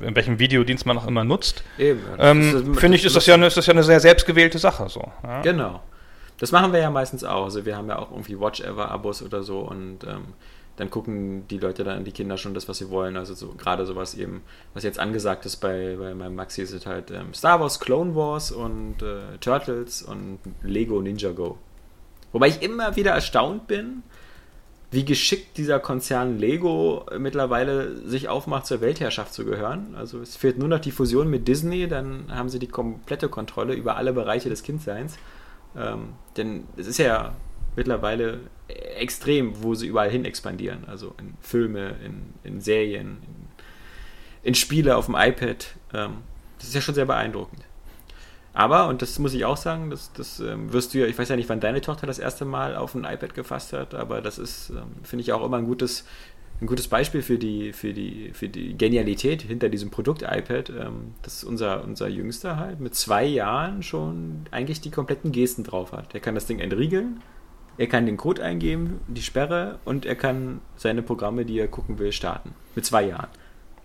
in welchem Videodienst man auch immer nutzt, ähm, finde ich, ist das, ja eine, ist das ja eine sehr selbstgewählte Sache. So, ja? Genau. Das machen wir ja meistens auch. Also wir haben ja auch irgendwie Watch-Ever-Abos oder so und ähm, dann gucken die Leute dann, die Kinder schon das, was sie wollen. Also so, gerade sowas eben, was jetzt angesagt ist bei, bei meinem Maxi, ist halt ähm, Star Wars, Clone Wars und äh, Turtles und Lego Ninja Go. Wobei ich immer wieder erstaunt bin, wie geschickt dieser Konzern Lego mittlerweile sich aufmacht, zur Weltherrschaft zu gehören. Also es fehlt nur noch die Fusion mit Disney, dann haben sie die komplette Kontrolle über alle Bereiche des Kindseins. Ähm, denn es ist ja mittlerweile extrem, wo sie überall hin expandieren. Also in Filme, in, in Serien, in, in, Spiele auf dem iPad. Ähm, das ist ja schon sehr beeindruckend. Aber, und das muss ich auch sagen, das, das ähm, wirst du ja, ich weiß ja nicht, wann deine Tochter das erste Mal auf ein iPad gefasst hat, aber das ist, ähm, finde ich, auch immer ein gutes, ein gutes Beispiel für die, für die, für die Genialität hinter diesem Produkt iPad, ähm, dass unser, unser Jüngster halt mit zwei Jahren schon eigentlich die kompletten Gesten drauf hat. Er kann das Ding entriegeln, er kann den Code eingeben, die Sperre und er kann seine Programme, die er gucken will, starten. Mit zwei Jahren.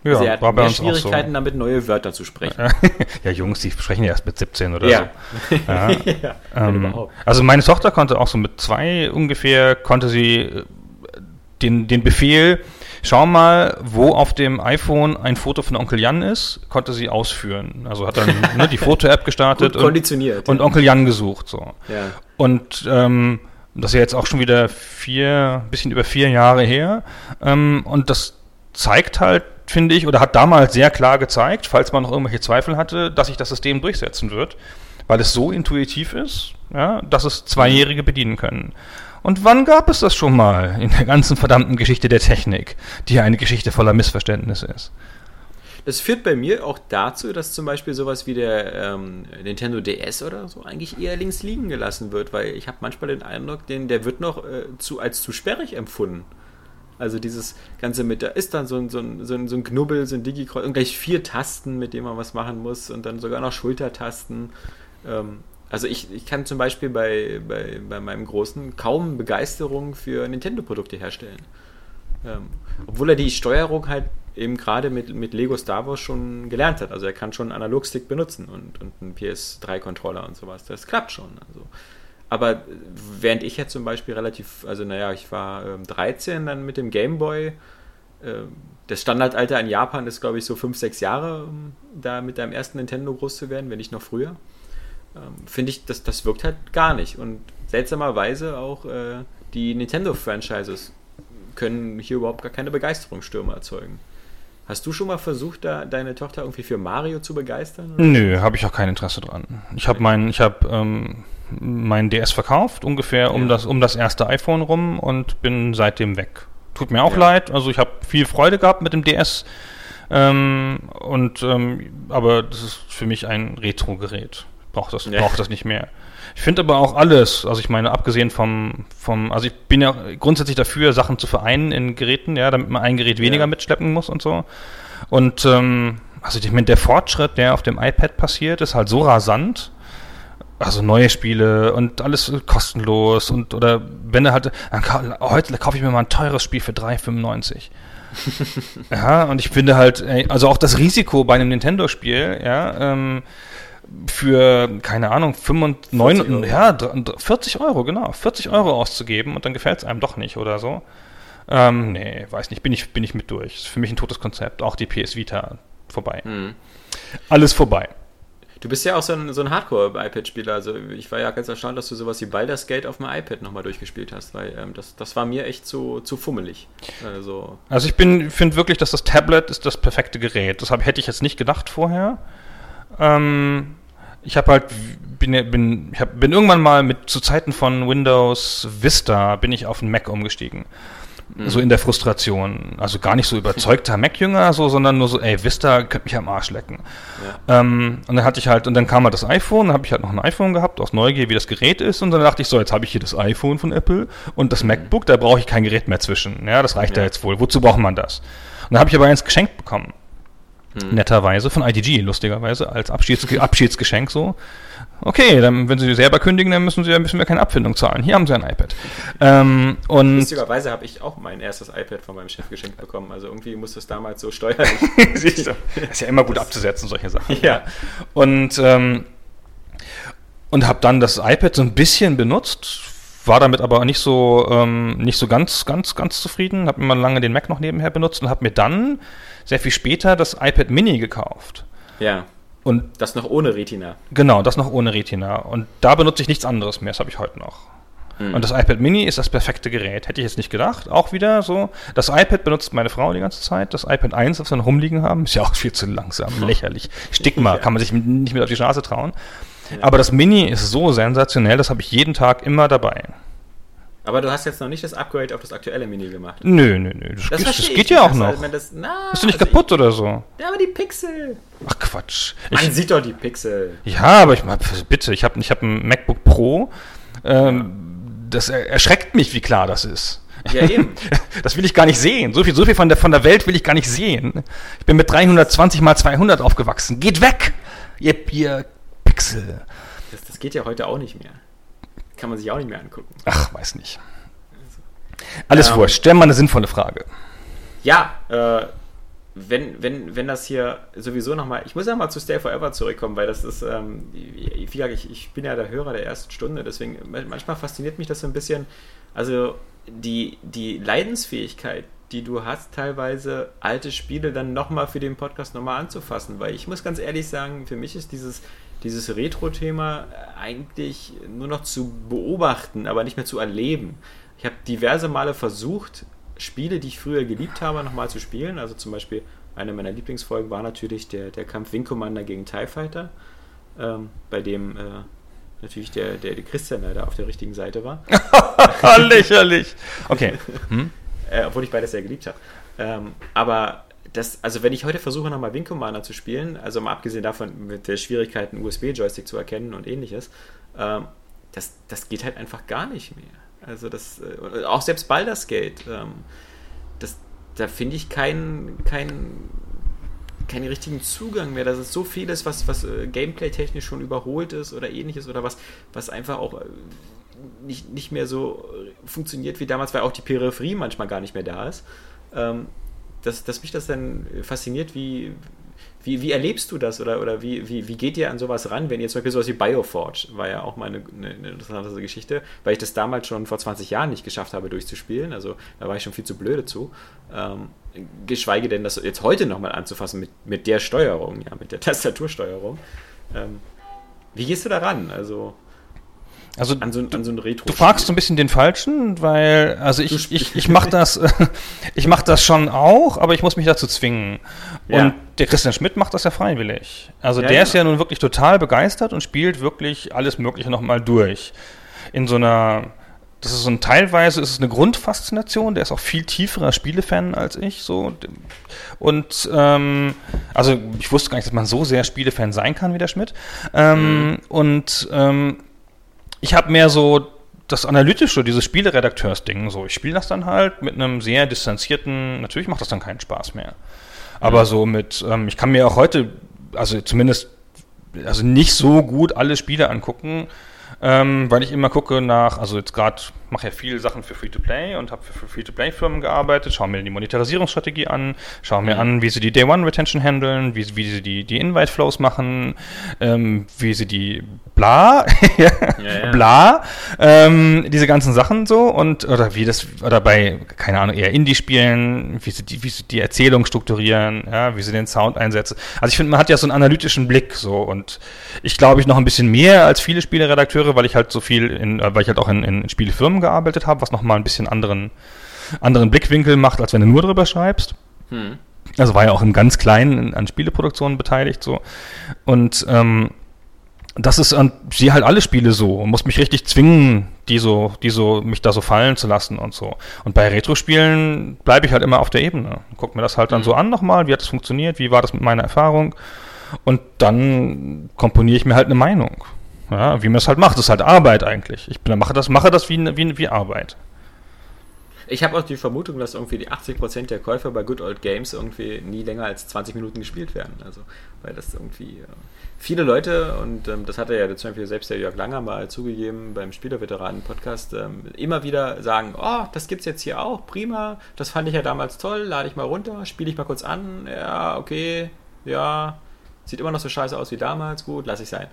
Ja, also er hat war mehr Schwierigkeiten so. damit, neue Wörter zu sprechen. ja, Jungs, die sprechen ja erst mit 17 oder ja. so. Ja. ja ähm, also meine Tochter konnte auch so mit zwei ungefähr, konnte sie äh, den, den Befehl, schau mal, wo auf dem iPhone ein Foto von Onkel Jan ist, konnte sie ausführen. Also hat dann ne, die Foto-App gestartet und, und, Onkel Jan gesucht. So. Ja. Und ähm, das ist ja jetzt auch schon wieder vier, bisschen über vier Jahre her. Ähm, und das zeigt halt, finde ich, oder hat damals sehr klar gezeigt, falls man noch irgendwelche Zweifel hatte, dass sich das System durchsetzen wird, weil es so intuitiv ist, ja, dass es Zweijährige bedienen können. Und wann gab es das schon mal in der ganzen verdammten Geschichte der Technik, die eine Geschichte voller Missverständnisse ist? Das führt bei mir auch dazu, dass zum Beispiel sowas wie der ähm, Nintendo DS oder so eigentlich eher links liegen gelassen wird, weil ich habe manchmal den Eindruck, den, der wird noch äh, zu, als zu sperrig empfunden. Also dieses Ganze mit, da ist dann so ein, so ein, so ein, so ein Knubbel, so ein Digi-Kreuz und gleich vier Tasten, mit denen man was machen muss und dann sogar noch Schultertasten. Ähm, also ich, ich kann zum Beispiel bei, bei, bei meinem Großen kaum Begeisterung für Nintendo-Produkte herstellen. Ähm, obwohl er die Steuerung halt eben gerade mit, mit Lego Star Wars schon gelernt hat. Also er kann schon einen Analogstick benutzen und, und einen PS3-Controller und sowas. Das klappt schon. Also aber während ich jetzt zum Beispiel relativ, also naja, ich war ähm, 13 dann mit dem Game Boy. Äh, das Standardalter in Japan ist, glaube ich, so 5, 6 Jahre, um da mit deinem ersten Nintendo groß zu werden, wenn nicht noch früher. Ähm, Finde ich, das, das wirkt halt gar nicht. Und seltsamerweise auch äh, die Nintendo-Franchises können hier überhaupt gar keine Begeisterungsstürme erzeugen. Hast du schon mal versucht, da deine Tochter irgendwie für Mario zu begeistern? Oder? Nö, habe ich auch kein Interesse dran. Ich habe mein, ich habe ähm, mein DS verkauft, ungefähr ja. um, das, um das erste iPhone rum und bin seitdem weg. Tut mir auch ja. leid, also ich habe viel Freude gehabt mit dem DS. Ähm, und ähm, aber das ist für mich ein Retro-Gerät. Braucht das, ja. braucht das nicht mehr. Ich finde aber auch alles, also ich meine, abgesehen vom, vom, also ich bin ja grundsätzlich dafür, Sachen zu vereinen in Geräten, ja, damit man ein Gerät weniger ja. mitschleppen muss und so. Und ähm, also ich meine, der Fortschritt, der auf dem iPad passiert, ist halt so rasant also neue Spiele und alles kostenlos und oder wenn er halt, dann, heute kaufe ich mir mal ein teures Spiel für 3,95. ja, und ich finde halt, also auch das Risiko bei einem Nintendo-Spiel, ja, ähm, für, keine Ahnung, 95, 40 Euro. ja, 40 Euro, genau, 40 Euro auszugeben und dann gefällt es einem doch nicht oder so. Ähm, nee, weiß nicht, bin ich, bin ich mit durch. Ist für mich ein totes Konzept. Auch die PS Vita vorbei. Mhm. Alles vorbei. Du bist ja auch so ein, so ein Hardcore-iPad-Spieler. Also ich war ja ganz erstaunt, dass du sowas wie Baldur's Gate auf dem iPad nochmal durchgespielt hast, weil ähm, das, das war mir echt zu, zu fummelig. Also, also ich finde wirklich, dass das Tablet ist das perfekte Gerät. Das hab, hätte ich jetzt nicht gedacht vorher. Ähm, ich habe halt bin, bin, ich hab, bin irgendwann mal mit zu Zeiten von Windows Vista bin ich auf einen Mac umgestiegen. Mhm. So in der Frustration. Also gar nicht so überzeugter Mac-Jünger, so, sondern nur so, ey, Vista könnte mich am Arsch lecken. Ja. Ähm, und dann hatte ich halt, und dann kam halt das iPhone, dann habe ich halt noch ein iPhone gehabt, aus Neugier, wie das Gerät ist, und dann dachte ich so, jetzt habe ich hier das iPhone von Apple und das mhm. MacBook, da brauche ich kein Gerät mehr zwischen. Ja, das reicht ja, ja jetzt wohl. Wozu braucht man das? Und dann habe ich aber eins geschenkt bekommen. Mhm. Netterweise, von IDG, lustigerweise, als Abschieds Abschiedsgeschenk so. Okay, dann, wenn Sie selber kündigen, dann müssen Sie ja müssen wir keine Abfindung zahlen. Hier haben Sie ein iPad. Ähm, und Lustigerweise habe ich auch mein erstes iPad von meinem Chef geschenkt bekommen. Also irgendwie muss das damals so steuerlich. Siehst du. Das ist ja immer gut abzusetzen, solche Sachen. Ja. Und, ähm, und habe dann das iPad so ein bisschen benutzt, war damit aber nicht so, ähm, nicht so ganz, ganz, ganz zufrieden. Habe immer lange den Mac noch nebenher benutzt und habe mir dann sehr viel später das iPad Mini gekauft. Ja. Und das noch ohne Retina. Genau, das noch ohne Retina. Und da benutze ich nichts anderes mehr, das habe ich heute noch. Mhm. Und das iPad Mini ist das perfekte Gerät. Hätte ich jetzt nicht gedacht. Auch wieder so. Das iPad benutzt meine Frau die ganze Zeit. Das iPad 1, das wir noch rumliegen haben, ist ja auch viel zu langsam. Lächerlich. Stigma, ja. kann man sich nicht mit auf die Straße trauen. Ja. Aber das Mini ist so sensationell, das habe ich jeden Tag immer dabei. Aber du hast jetzt noch nicht das Upgrade auf das aktuelle Mini gemacht. Nö, nö, nö. Das, das, das geht ja auch noch. Also, das, na, Bist du nicht also kaputt ich, oder so? Ja, aber die Pixel. Ach Quatsch. Man ich, sieht doch die Pixel. Ja, aber ich mal, bitte, ich habe ich hab ein MacBook Pro. Ähm. Das erschreckt mich, wie klar das ist. Ja, eben. Das will ich gar nicht sehen. So viel, so viel von, der, von der Welt will ich gar nicht sehen. Ich bin mit 320 mal 200 aufgewachsen. Geht weg, ihr, ihr Pixel. Das, das geht ja heute auch nicht mehr kann man sich auch nicht mehr angucken. Ach, weiß nicht. Alles ähm, wurscht. Stell mal eine sinnvolle Frage. Ja, äh, wenn, wenn, wenn das hier sowieso nochmal, ich muss ja mal zu Stay Forever zurückkommen, weil das ist, ähm, wie gesagt, ich, ich bin ja der Hörer der ersten Stunde, deswegen manchmal fasziniert mich das so ein bisschen, also die, die Leidensfähigkeit, die du hast, teilweise alte Spiele dann nochmal für den Podcast nochmal anzufassen, weil ich muss ganz ehrlich sagen, für mich ist dieses dieses Retro-Thema eigentlich nur noch zu beobachten, aber nicht mehr zu erleben. Ich habe diverse Male versucht, Spiele, die ich früher geliebt habe, nochmal zu spielen. Also zum Beispiel eine meiner Lieblingsfolgen war natürlich der, der Kampf Wing Commander gegen TIE Fighter, ähm, bei dem äh, natürlich der, der, der Christian leider auf der richtigen Seite war. Lächerlich. Okay. Hm? äh, obwohl ich beides sehr geliebt habe. Ähm, aber das, also wenn ich heute versuche, nochmal Wing Commander zu spielen, also mal abgesehen davon mit der Schwierigkeit, einen USB-Joystick zu erkennen und ähnliches, ähm, das, das geht halt einfach gar nicht mehr. Also das, äh, auch selbst Baldur's Gate, ähm, das, da finde ich keinen kein, keinen richtigen Zugang mehr. Das ist so vieles, was, was äh, gameplay-technisch schon überholt ist oder ähnliches oder was, was einfach auch äh, nicht, nicht mehr so funktioniert wie damals, weil auch die Peripherie manchmal gar nicht mehr da ist. Ähm, dass, dass mich das dann fasziniert, wie, wie, wie erlebst du das oder, oder wie, wie, wie geht ihr an sowas ran, wenn ihr zum Beispiel sowas wie Bioforge, war ja auch mal eine, eine, interessante Geschichte, weil ich das damals schon vor 20 Jahren nicht geschafft habe durchzuspielen, also da war ich schon viel zu blöde zu. Ähm, geschweige denn, das jetzt heute nochmal anzufassen mit, mit der Steuerung, ja, mit der Tastatursteuerung. Ähm, wie gehst du da ran? Also also an so, an so ein Retro. Du fragst so ein bisschen den Falschen, weil also ich ich, ich mache das ich mache das schon auch, aber ich muss mich dazu zwingen. Ja. Und der Christian Schmidt macht das ja freiwillig. Also ja, der ja. ist ja nun wirklich total begeistert und spielt wirklich alles Mögliche nochmal durch. In so einer das ist so ein teilweise ist es eine Grundfaszination, der ist auch viel tieferer Spielefan als ich. So. Und ähm, also ich wusste gar nicht, dass man so sehr Spielefan sein kann wie der Schmidt. Ähm, mhm. Und ähm, ich habe mehr so das analytische, dieses Spieleredakteursding. So, ich spiele das dann halt mit einem sehr distanzierten. Natürlich macht das dann keinen Spaß mehr. Aber so mit, ähm, ich kann mir auch heute, also zumindest, also nicht so gut alle Spiele angucken, ähm, weil ich immer gucke nach, also jetzt gerade mache ja viele Sachen für Free-to-Play und habe für Free-to-Play-Firmen gearbeitet, schaue mir die Monetarisierungsstrategie an, schaue mir mhm. an, wie sie die Day-One-Retention handeln, wie, wie sie die, die Invite-Flows machen, ähm, wie sie die bla, ja, ja. bla, ähm, diese ganzen Sachen so und oder wie das, oder bei, keine Ahnung, eher Indie-Spielen, wie sie die, wie sie die Erzählung strukturieren, ja, wie sie den Sound einsetzen. Also ich finde, man hat ja so einen analytischen Blick so und ich glaube ich noch ein bisschen mehr als viele Spieleredakteure, weil ich halt so viel in, äh, weil ich halt auch in, in Spielefirmen gearbeitet habe, was nochmal ein bisschen anderen, anderen Blickwinkel macht, als wenn du nur drüber schreibst. Hm. Also war ja auch im ganz Kleinen an Spieleproduktionen beteiligt so. Und ähm, das ist an sie halt alle Spiele so und muss mich richtig zwingen, die so, die so, mich da so fallen zu lassen und so. Und bei Retro-Spielen bleibe ich halt immer auf der Ebene. Guck mir das halt dann mhm. so an nochmal, wie hat das funktioniert, wie war das mit meiner Erfahrung. Und dann komponiere ich mir halt eine Meinung. Ja, wie man es halt macht, das ist halt Arbeit eigentlich. Ich bin, mache das, mache das wie, wie, wie Arbeit. Ich habe auch die Vermutung, dass irgendwie die 80% der Käufer bei Good Old Games irgendwie nie länger als 20 Minuten gespielt werden. Also, weil das irgendwie äh, viele Leute, und ähm, das hat er ja zum Beispiel selbst der Jörg Langer mal zugegeben beim Spielerveteranen-Podcast, ähm, immer wieder sagen, oh, das gibt's jetzt hier auch, prima, das fand ich ja damals toll, lade ich mal runter, spiele ich mal kurz an, ja, okay, ja, sieht immer noch so scheiße aus wie damals, gut, lass ich sein.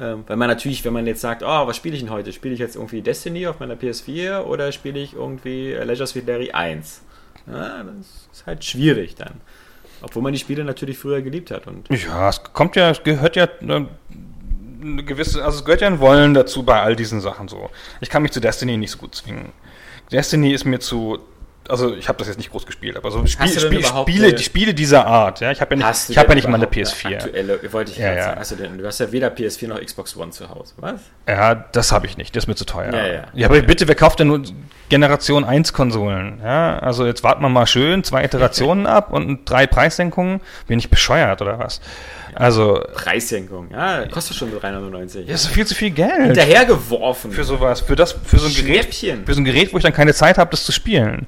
Ähm, weil man natürlich, wenn man jetzt sagt, oh, was spiele ich denn heute? Spiele ich jetzt irgendwie Destiny auf meiner PS4 oder spiele ich irgendwie Leisure Suite Larry 1? Ja, das ist halt schwierig dann. Obwohl man die Spiele natürlich früher geliebt hat. Und ja, es kommt ja, es gehört ja eine gewisse, also es gehört ja ein Wollen dazu bei all diesen Sachen so. Ich kann mich zu Destiny nicht so gut zwingen. Destiny ist mir zu also ich habe das jetzt nicht groß gespielt, aber so Spiel, Spiel, Spiele, die Spiele dieser Art, ja, ich habe ja nicht, ich habe ja nicht mal eine PS4. Aktuelle, wollte ich ja, ja. sagen. Hast du, denn, du hast ja weder PS4 noch Xbox One zu Hause, was? Ja, das habe ich nicht, das ist mir zu teuer. Ja, ja. ja aber bitte, wer kauft denn nur Generation 1 Konsolen? Ja, also jetzt warten wir mal schön zwei Iterationen ab und drei Preissenkungen. Bin ich bescheuert oder was? Also Preissenkung, ja, kostet schon 399. Ja, ist viel zu viel Geld. Hinterhergeworfen. Für sowas, für das, für so ein Gerät, für so ein Gerät, wo ich dann keine Zeit habe, das zu spielen.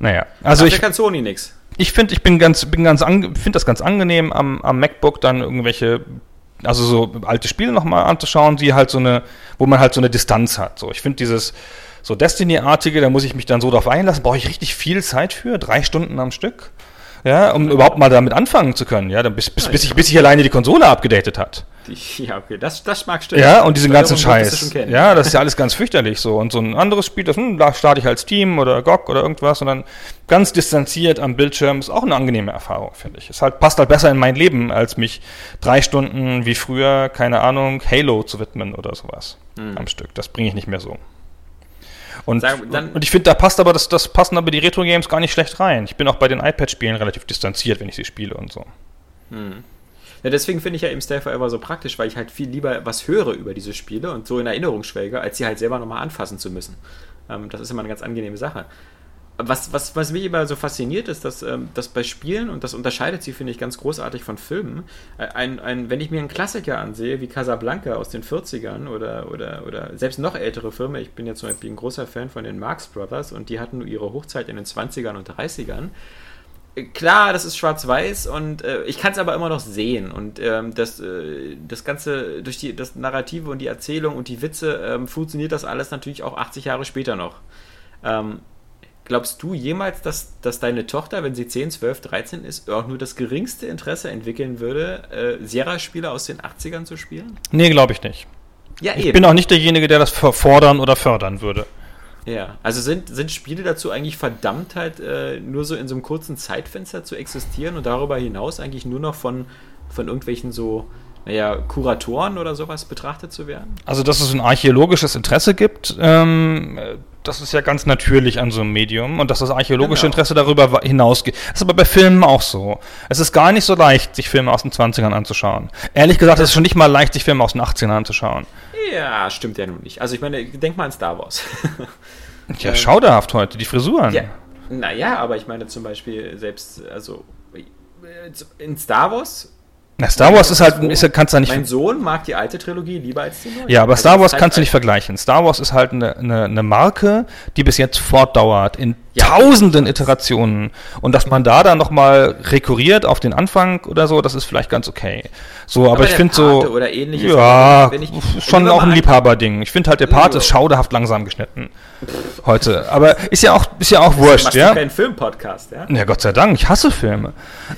Ja. Naja, also Dafür ich kann Sony nichts. Ich finde, ich bin ganz, bin ganz, finde das ganz angenehm am, am MacBook dann irgendwelche also so alte Spiele nochmal anzuschauen, die halt so eine, wo man halt so eine Distanz hat. So, ich finde dieses so Destiny-artige, da muss ich mich dann so drauf einlassen, brauche ich richtig viel Zeit für, drei Stunden am Stück ja, um überhaupt mal damit anfangen zu können, ja, bis, bis, bis, ich, bis ich alleine die Konsole abgedatet hat. Ja, okay, das, das mag stimmen. Ja, und diesen ganzen Scheiß. Ja, das ist ja alles ganz fürchterlich so. Und so ein anderes Spiel, das, hm, da starte ich als Team oder GOG oder irgendwas und dann ganz distanziert am Bildschirm ist auch eine angenehme Erfahrung, finde ich. Es halt, passt halt besser in mein Leben, als mich drei Stunden wie früher, keine Ahnung, Halo zu widmen oder sowas hm. am Stück. Das bringe ich nicht mehr so. Und, Sag, dann, und ich finde, da passt aber das, das passen aber die Retro-Games gar nicht schlecht rein. Ich bin auch bei den iPad-Spielen relativ distanziert, wenn ich sie spiele und so. Hm. Ja, deswegen finde ich ja eben Stay Forever so praktisch, weil ich halt viel lieber was höre über diese Spiele und so in Erinnerung schwelge, als sie halt selber nochmal anfassen zu müssen. Ähm, das ist immer eine ganz angenehme Sache. Was, was, was mich immer so fasziniert, ist, dass, ähm, dass bei Spielen, und das unterscheidet sie, finde ich, ganz großartig von Filmen, äh, ein, ein, wenn ich mir einen Klassiker ansehe, wie Casablanca aus den 40ern oder, oder, oder selbst noch ältere Filme, ich bin ja zum Beispiel ein großer Fan von den Marx Brothers und die hatten ihre Hochzeit in den 20ern und 30ern. Äh, klar, das ist schwarz-weiß und äh, ich kann es aber immer noch sehen. Und ähm, das, äh, das Ganze, durch die, das Narrative und die Erzählung und die Witze, ähm, funktioniert das alles natürlich auch 80 Jahre später noch. Ähm, Glaubst du jemals, dass, dass deine Tochter, wenn sie 10, 12, 13 ist, auch nur das geringste Interesse entwickeln würde, äh, Sierra-Spiele aus den 80ern zu spielen? Nee, glaube ich nicht. Ja, ich eben. bin auch nicht derjenige, der das fordern oder fördern würde. Ja, also sind, sind Spiele dazu eigentlich verdammt halt äh, nur so in so einem kurzen Zeitfenster zu existieren und darüber hinaus eigentlich nur noch von, von irgendwelchen so naja, Kuratoren oder sowas betrachtet zu werden? Also, dass es ein archäologisches Interesse gibt, ähm, das ist ja ganz natürlich an so einem Medium und dass das archäologische genau. Interesse darüber hinausgeht. Das ist aber bei Filmen auch so. Es ist gar nicht so leicht, sich Filme aus den 20ern anzuschauen. Ehrlich gesagt, es ist schon nicht mal leicht, sich Filme aus den 18ern anzuschauen. Ja, stimmt ja nun nicht. Also ich meine, denk mal an Star Wars. ja, schauderhaft heute, die Frisuren. Ja, naja, aber ich meine zum Beispiel selbst, also in Star Wars na, Star Wars ist halt, ist, kannst du nicht. Mein Sohn mag die alte Trilogie lieber als die neue. Ja, aber also Star Wars halt kannst du nicht vergleichen. Star Wars ist halt eine, eine, eine Marke, die bis jetzt fortdauert in tausenden Iterationen. Und dass man da dann nochmal rekurriert auf den Anfang oder so, das ist vielleicht ganz okay. So, aber, aber ich finde so. Oder ähnliches, ja, wenn ich, schon auch ein Liebhaberding. Ich finde halt, der Part ist schauderhaft langsam geschnitten. Heute. Aber ist ja auch, ist ja auch wurscht, ja. Du keinen Filmpodcast, ja? Ja, Gott sei Dank. Ich hasse Filme.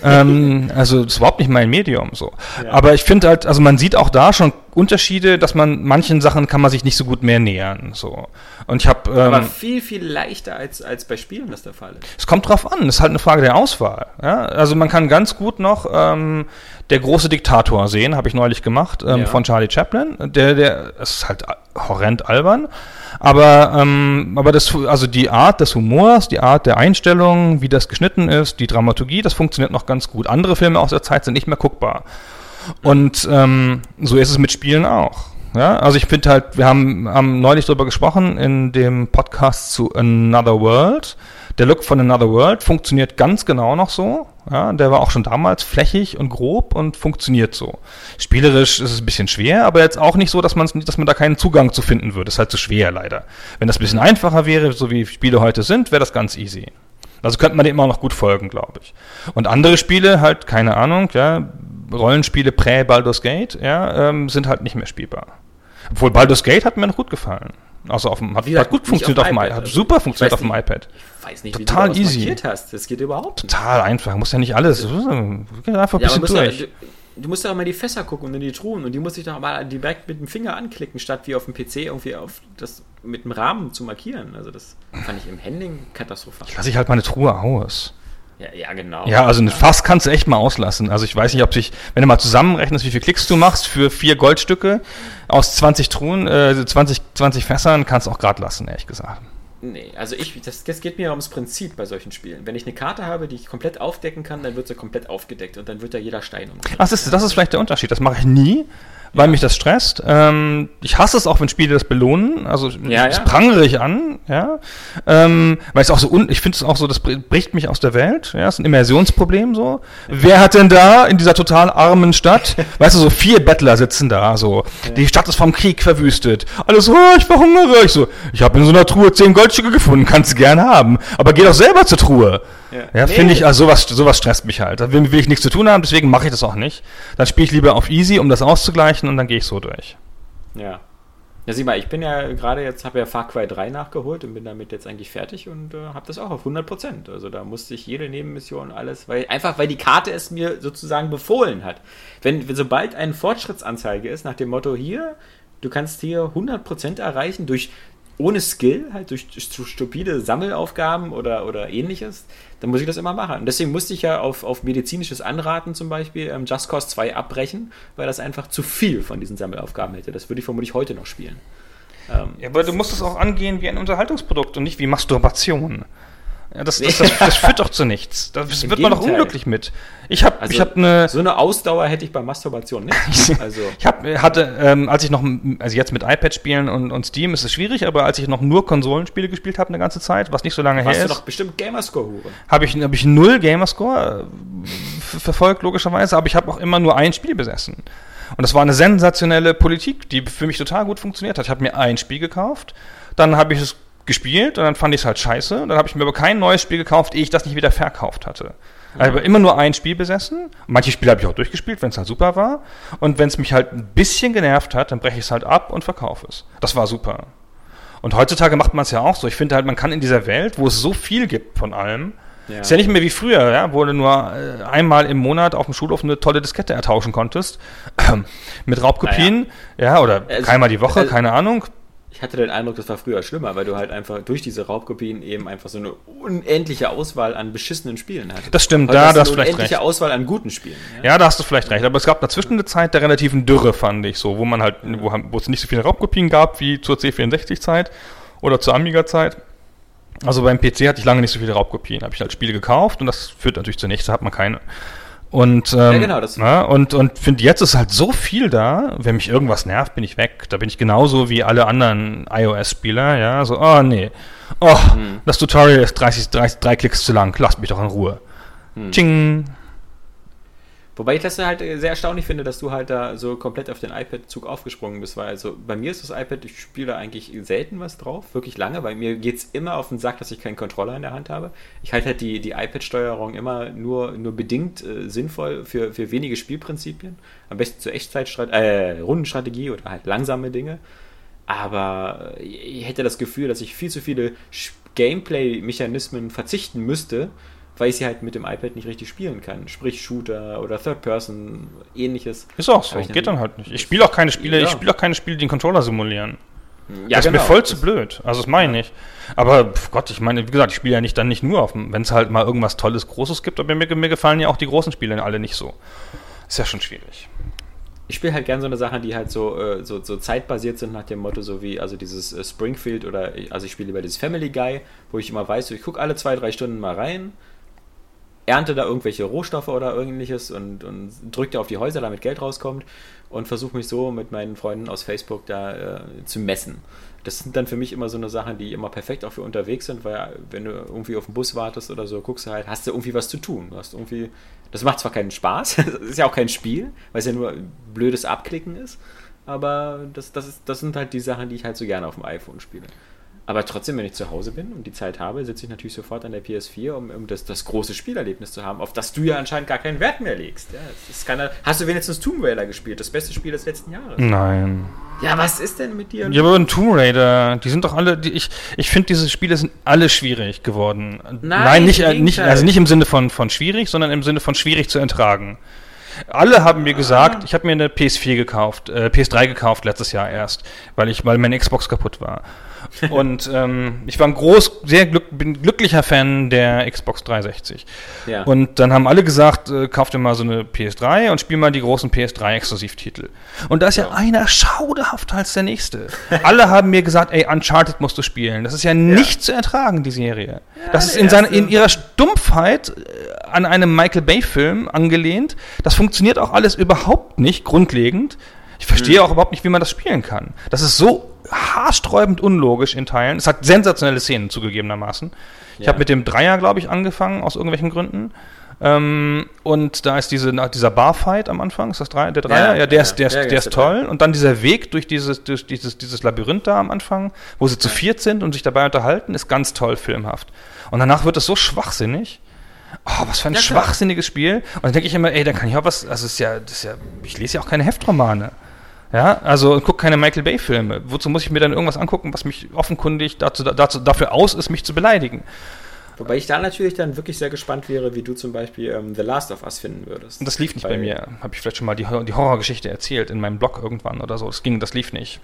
ähm, also, das ist überhaupt nicht mein Medium, so. Ja. Aber ich finde halt, also man sieht auch da schon Unterschiede, dass man manchen Sachen kann man sich nicht so gut mehr nähern. So. Und ich habe. Ähm, Aber viel, viel leichter als, als bei Spielen das der Fall ist. Es kommt drauf an, es ist halt eine Frage der Auswahl. Ja? Also man kann ganz gut noch ähm, der große Diktator sehen, habe ich neulich gemacht, ähm, ja. von Charlie Chaplin. Der, der, ist halt horrend albern. Aber, ähm, aber das, also die Art des Humors, die Art der Einstellung, wie das geschnitten ist, die Dramaturgie, das funktioniert noch ganz gut. Andere Filme aus der Zeit sind nicht mehr guckbar. Und ähm, so ist es mit Spielen auch. Ja, also ich finde halt, wir haben, haben neulich darüber gesprochen in dem Podcast zu Another World. Der Look von Another World funktioniert ganz genau noch so. Ja, der war auch schon damals flächig und grob und funktioniert so. Spielerisch ist es ein bisschen schwer, aber jetzt auch nicht so, dass man, dass man da keinen Zugang zu finden würde. ist halt zu schwer leider. Wenn das ein bisschen einfacher wäre, so wie Spiele heute sind, wäre das ganz easy. Also könnte man dem immer noch gut folgen, glaube ich. Und andere Spiele, halt, keine Ahnung, ja, Rollenspiele prä-Baldur's Gate, ja, ähm, sind halt nicht mehr spielbar. Obwohl Baldur's Gate hat mir noch gut gefallen. Also auf dem, hat, hat gut funktioniert auf, dem iPad, hat super funktioniert auf dem iPad. Ich weiß nicht, Total wie du easy. hast. Das geht überhaupt nicht. Total einfach. Muss ja nicht alles. Einfach ein bisschen durch. Ja, du musst doch mal die Fässer gucken und in die Truhen und die muss ich doch mal direkt mit dem Finger anklicken, statt wie auf dem PC irgendwie auf das mit dem Rahmen zu markieren. Also das fand ich im Handling katastrophal. Ich lasse ich halt meine Truhe aus. Ja, ja, genau. Ja, also ein Fass kannst du echt mal auslassen. Also ich weiß nicht, ob sich, wenn du mal zusammenrechnest, wie viel Klicks du machst für vier Goldstücke aus 20 Truhen, äh, 20, 20 Fässern, kannst du auch gerade lassen, ehrlich gesagt. Nee, also ich, das, das geht mir ums Prinzip bei solchen Spielen. Wenn ich eine Karte habe, die ich komplett aufdecken kann, dann wird sie komplett aufgedeckt und dann wird da jeder Stein um. Ach, das ist, das ist vielleicht der Unterschied. Das mache ich nie weil ja. mich das stresst. Ähm, ich hasse es auch, wenn Spiele das belohnen. Also ja, das ja. prangere ich an, ja. Ähm, weil es auch so un ich finde es auch so, das bricht mich aus der Welt. Ja, das ist ein Immersionsproblem so. Wer hat denn da in dieser total armen Stadt, weißt du, so vier Bettler sitzen da, so. Die Stadt ist vom Krieg verwüstet. Alles, oh, ich verhungere. Ich so, ich habe in so einer Truhe zehn Goldstücke gefunden, kannst du gerne haben. Aber geh doch selber zur Truhe. Ja, ja nee. finde ich, also sowas, sowas stresst mich halt. Da will, will ich nichts zu tun haben, deswegen mache ich das auch nicht. Dann spiele ich lieber auf easy, um das auszugleichen und dann gehe ich so durch. Ja. Ja, sieh mal, ich bin ja gerade jetzt, habe ja Far Cry 3 nachgeholt und bin damit jetzt eigentlich fertig und äh, habe das auch auf 100%. Also da musste ich jede Nebenmission alles, weil einfach weil die Karte es mir sozusagen befohlen hat. Wenn, wenn sobald eine Fortschrittsanzeige ist nach dem Motto hier, du kannst hier 100% erreichen durch ohne Skill, halt durch, stupide Sammelaufgaben oder, oder ähnliches, dann muss ich das immer machen. Und deswegen musste ich ja auf, auf medizinisches Anraten zum Beispiel ähm, Just Cause 2 abbrechen, weil das einfach zu viel von diesen Sammelaufgaben hätte. Das würde ich vermutlich heute noch spielen. Ähm, ja, aber du musst es auch angehen wie ein Unterhaltungsprodukt und nicht wie Masturbation. Ja, das, das, das, das, führt doch zu nichts. Da wird man doch unglücklich mit. Ich habe also, ich hab eine. So eine Ausdauer hätte ich bei Masturbation nicht. Also. ich hab, hatte, ähm, als ich noch, also jetzt mit iPad spielen und, und Steam ist es schwierig, aber als ich noch nur Konsolenspiele gespielt habe eine ganze Zeit, was nicht so lange Warst her ist. Hast du doch bestimmt Gamerscore-Hure. Habe ich, hab ich null Gamerscore äh, verfolgt, logischerweise, aber ich habe auch immer nur ein Spiel besessen. Und das war eine sensationelle Politik, die für mich total gut funktioniert hat. Ich habe mir ein Spiel gekauft, dann habe ich es gespielt und dann fand ich es halt scheiße. Dann habe ich mir aber kein neues Spiel gekauft, ehe ich das nicht wieder verkauft hatte. Ich habe immer nur ein Spiel besessen. Manche Spiele habe ich auch durchgespielt, wenn es halt super war. Und wenn es mich halt ein bisschen genervt hat, dann breche ich es halt ab und verkaufe es. Das war super. Und heutzutage macht man es ja auch so. Ich finde halt, man kann in dieser Welt, wo es so viel gibt von allem, ja. Ist ja nicht mehr wie früher, ja, wo du nur äh, einmal im Monat auf dem Schulhof eine tolle Diskette ertauschen konntest. Mit Raubkopien, naja. ja, oder also, einmal die Woche, also, keine Ahnung. Ich hatte den Eindruck, das war früher schlimmer, weil du halt einfach durch diese Raubkopien eben einfach so eine unendliche Auswahl an beschissenen Spielen hattest. Das stimmt, Heute da hast du hast vielleicht recht. Eine unendliche Auswahl an guten Spielen. Ja? ja? da hast du vielleicht recht. Aber es gab dazwischen eine Zeit der relativen Dürre, fand ich so, wo man halt, wo, wo es nicht so viele Raubkopien gab wie zur C64-Zeit oder zur Amiga-Zeit. Also beim PC hatte ich lange nicht so viele Raubkopien. Habe ich halt Spiele gekauft und das führt natürlich zunächst, da hat man keine. Und, ähm, ja, genau, das na, und, und finde, jetzt ist halt so viel da, wenn mich irgendwas nervt, bin ich weg. Da bin ich genauso wie alle anderen iOS-Spieler, ja, so, oh nee, oh, hm. das Tutorial ist 30, 30, drei Klicks zu lang, lasst mich doch in Ruhe. Hm. Ching. Wobei ich das halt sehr erstaunlich finde, dass du halt da so komplett auf den iPad-Zug aufgesprungen bist, weil also bei mir ist das iPad, ich spiele da eigentlich selten was drauf, wirklich lange, weil mir geht es immer auf den Sack, dass ich keinen Controller in der Hand habe. Ich halte halt die, die iPad-Steuerung immer nur, nur bedingt äh, sinnvoll für, für wenige Spielprinzipien. Am besten zur Echtzeitstrategie, äh, Rundenstrategie oder halt langsame Dinge. Aber ich hätte das Gefühl, dass ich viel zu viele Gameplay-Mechanismen verzichten müsste, weil ich sie halt mit dem iPad nicht richtig spielen kann. Sprich Shooter oder Third Person, ähnliches. Ist auch so, geht dann halt nicht. Ich spiele auch keine Spiele, ja. ich spiele auch keine Spiele, die den Controller simulieren. Ja, das ist genau. mir voll zu blöd. Also das meine ich. Aber Gott, ich meine, wie gesagt, ich spiele ja nicht dann nicht nur auf wenn es halt mal irgendwas Tolles, Großes gibt, aber mir, mir gefallen ja auch die großen Spiele alle nicht so. Ist ja schon schwierig ich spiele halt gerne so eine Sache, die halt so, äh, so, so zeitbasiert sind nach dem Motto, so wie also dieses äh, Springfield oder also ich spiele über dieses Family Guy, wo ich immer weiß, so, ich gucke alle zwei, drei Stunden mal rein, ernte da irgendwelche Rohstoffe oder ähnliches und, und drücke auf die Häuser, damit Geld rauskommt und versuche mich so mit meinen Freunden aus Facebook da äh, zu messen. Das sind dann für mich immer so eine Sachen, die immer perfekt auch für unterwegs sind, weil wenn du irgendwie auf den Bus wartest oder so, guckst du halt, hast du irgendwie was zu tun. Du hast irgendwie, das macht zwar keinen Spaß, das ist ja auch kein Spiel, weil es ja nur blödes Abklicken ist, aber das, das, ist, das sind halt die Sachen, die ich halt so gerne auf dem iPhone spiele. Aber trotzdem, wenn ich zu Hause bin und die Zeit habe, sitze ich natürlich sofort an der PS4, um, um das, das, große Spielerlebnis zu haben, auf das du ja anscheinend gar keinen Wert mehr legst. Ja, keine, hast du wenigstens Tomb Raider gespielt, das beste Spiel des letzten Jahres? Nein. Ja, was ist denn mit dir? Ja, aber ein Tomb Raider, die sind doch alle, die, ich, ich finde, diese Spiele sind alle schwierig geworden. Nein, Nein nicht, äh, nicht, also nicht im Sinne von, von schwierig, sondern im Sinne von schwierig zu ertragen. Alle haben mir gesagt, ah. ich habe mir eine PS4 gekauft, äh, PS3 gekauft letztes Jahr erst, weil ich, weil meine Xbox kaputt war. Und ähm, ich war ein groß, sehr glück, bin glücklicher Fan der Xbox 360. Ja. Und dann haben alle gesagt, äh, kauf dir mal so eine PS3 und spiel mal die großen PS3-Exklusivtitel. Und da ist ja, ja einer schauderhafter als der nächste. alle haben mir gesagt, ey, Uncharted musst du spielen. Das ist ja, ja. nicht zu ertragen, die Serie. das ist in, seine, in ihrer Stumpfheit äh, an einem Michael Bay-Film angelehnt. Das funktioniert auch alles überhaupt nicht grundlegend. Ich verstehe hm. auch überhaupt nicht, wie man das spielen kann. Das ist so haarsträubend unlogisch in Teilen. Es hat sensationelle Szenen zugegebenermaßen. Ich habe mit dem Dreier, glaube ich, angefangen, aus irgendwelchen Gründen. Ähm, und da ist diese, dieser Barfight am Anfang, ist das Dreier, der Dreier? Ja, ja der, ja, ist, der, ja, ist, der ist toll. Und dann dieser Weg durch dieses, durch dieses, dieses Labyrinth da am Anfang, wo sie zu viert sind und sich dabei unterhalten, ist ganz toll filmhaft. Und danach wird es so schwachsinnig. Oh, was für ein schwachsinniges Spiel. Und dann denke ich immer, ey, da kann ich auch was, also ist ja, das ist ja, ich lese ja auch keine Heftromane. Ja, also guck keine Michael Bay Filme. Wozu muss ich mir dann irgendwas angucken, was mich offenkundig dazu, dazu, dafür aus ist, mich zu beleidigen? Wobei ich da natürlich dann wirklich sehr gespannt wäre, wie du zum Beispiel ähm, The Last of Us finden würdest. Das lief nicht bei mir. Habe ich vielleicht schon mal die, die Horrorgeschichte erzählt in meinem Blog irgendwann oder so. Das ging, das lief nicht.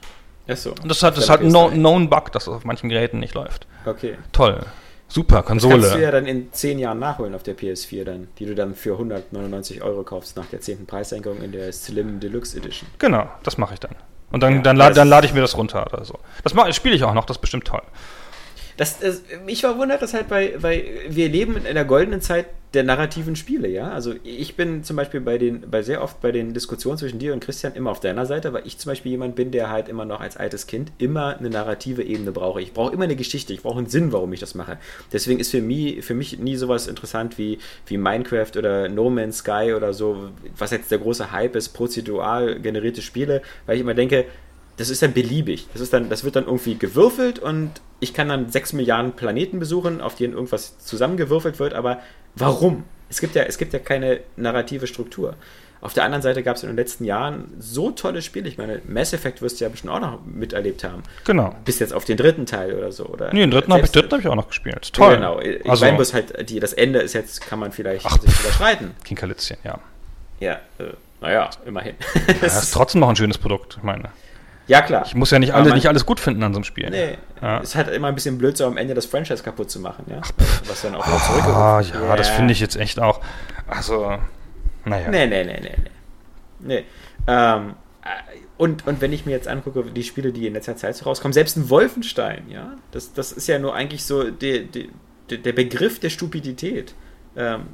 Ach so. Und das hat, das halt ein known Bug, dass das auf manchen Geräten nicht läuft. Okay. Toll. Super, Konsole. Das kannst du ja dann in 10 Jahren nachholen auf der PS4 dann, die du dann für 199 Euro kaufst nach der 10. Preissenkung in der Slim Deluxe Edition. Genau, das mache ich dann. Und dann, ja, dann, la dann lade ich mir das runter oder so. Das spiele ich auch noch, das ist bestimmt toll. Das, das, mich verwundert das halt, weil, weil wir leben in einer goldenen Zeit der narrativen Spiele, ja. Also ich bin zum Beispiel bei den, bei sehr oft bei den Diskussionen zwischen dir und Christian immer auf deiner Seite, weil ich zum Beispiel jemand bin, der halt immer noch als altes Kind immer eine narrative Ebene brauche. Ich brauche immer eine Geschichte, ich brauche einen Sinn, warum ich das mache. Deswegen ist für mich, für mich nie sowas interessant wie, wie Minecraft oder No Man's Sky oder so, was jetzt der große Hype ist, prozedural generierte Spiele, weil ich immer denke, das ist dann beliebig. Das, ist dann, das wird dann irgendwie gewürfelt und ich kann dann sechs Milliarden Planeten besuchen, auf denen irgendwas zusammengewürfelt wird, aber warum? Es gibt ja, es gibt ja keine narrative Struktur. Auf der anderen Seite gab es in den letzten Jahren so tolle Spiele. Ich meine, Mass Effect wirst du ja bestimmt auch noch miterlebt haben. Genau. Bis jetzt auf den dritten Teil oder so. Oder nee, den dritten habe ich, hab ich auch noch gespielt. Toll. Genau. Ich also, meine bloß halt, die, das Ende ist jetzt, kann man vielleicht Ach, sich überschreiten. King Kalitzchen, ja. Ja, äh, naja, immerhin. Ja, das ist trotzdem noch ein schönes Produkt, ich meine. Ja, klar. Ich muss ja nicht, alle, nicht alles gut finden an so einem Spiel. Nee. Ja. Es hat immer ein bisschen blöd, so am Ende das Franchise kaputt zu machen, ja. Was dann auch wieder zurückgerufen Ah, ja, yeah. das finde ich jetzt echt auch. Also, naja. Nee, nee, nee, nee, nee. nee. Ähm, äh, und, und wenn ich mir jetzt angucke, die Spiele, die in letzter Zeit so rauskommen, selbst ein Wolfenstein, ja, das, das ist ja nur eigentlich so die, die, der Begriff der Stupidität. Ähm,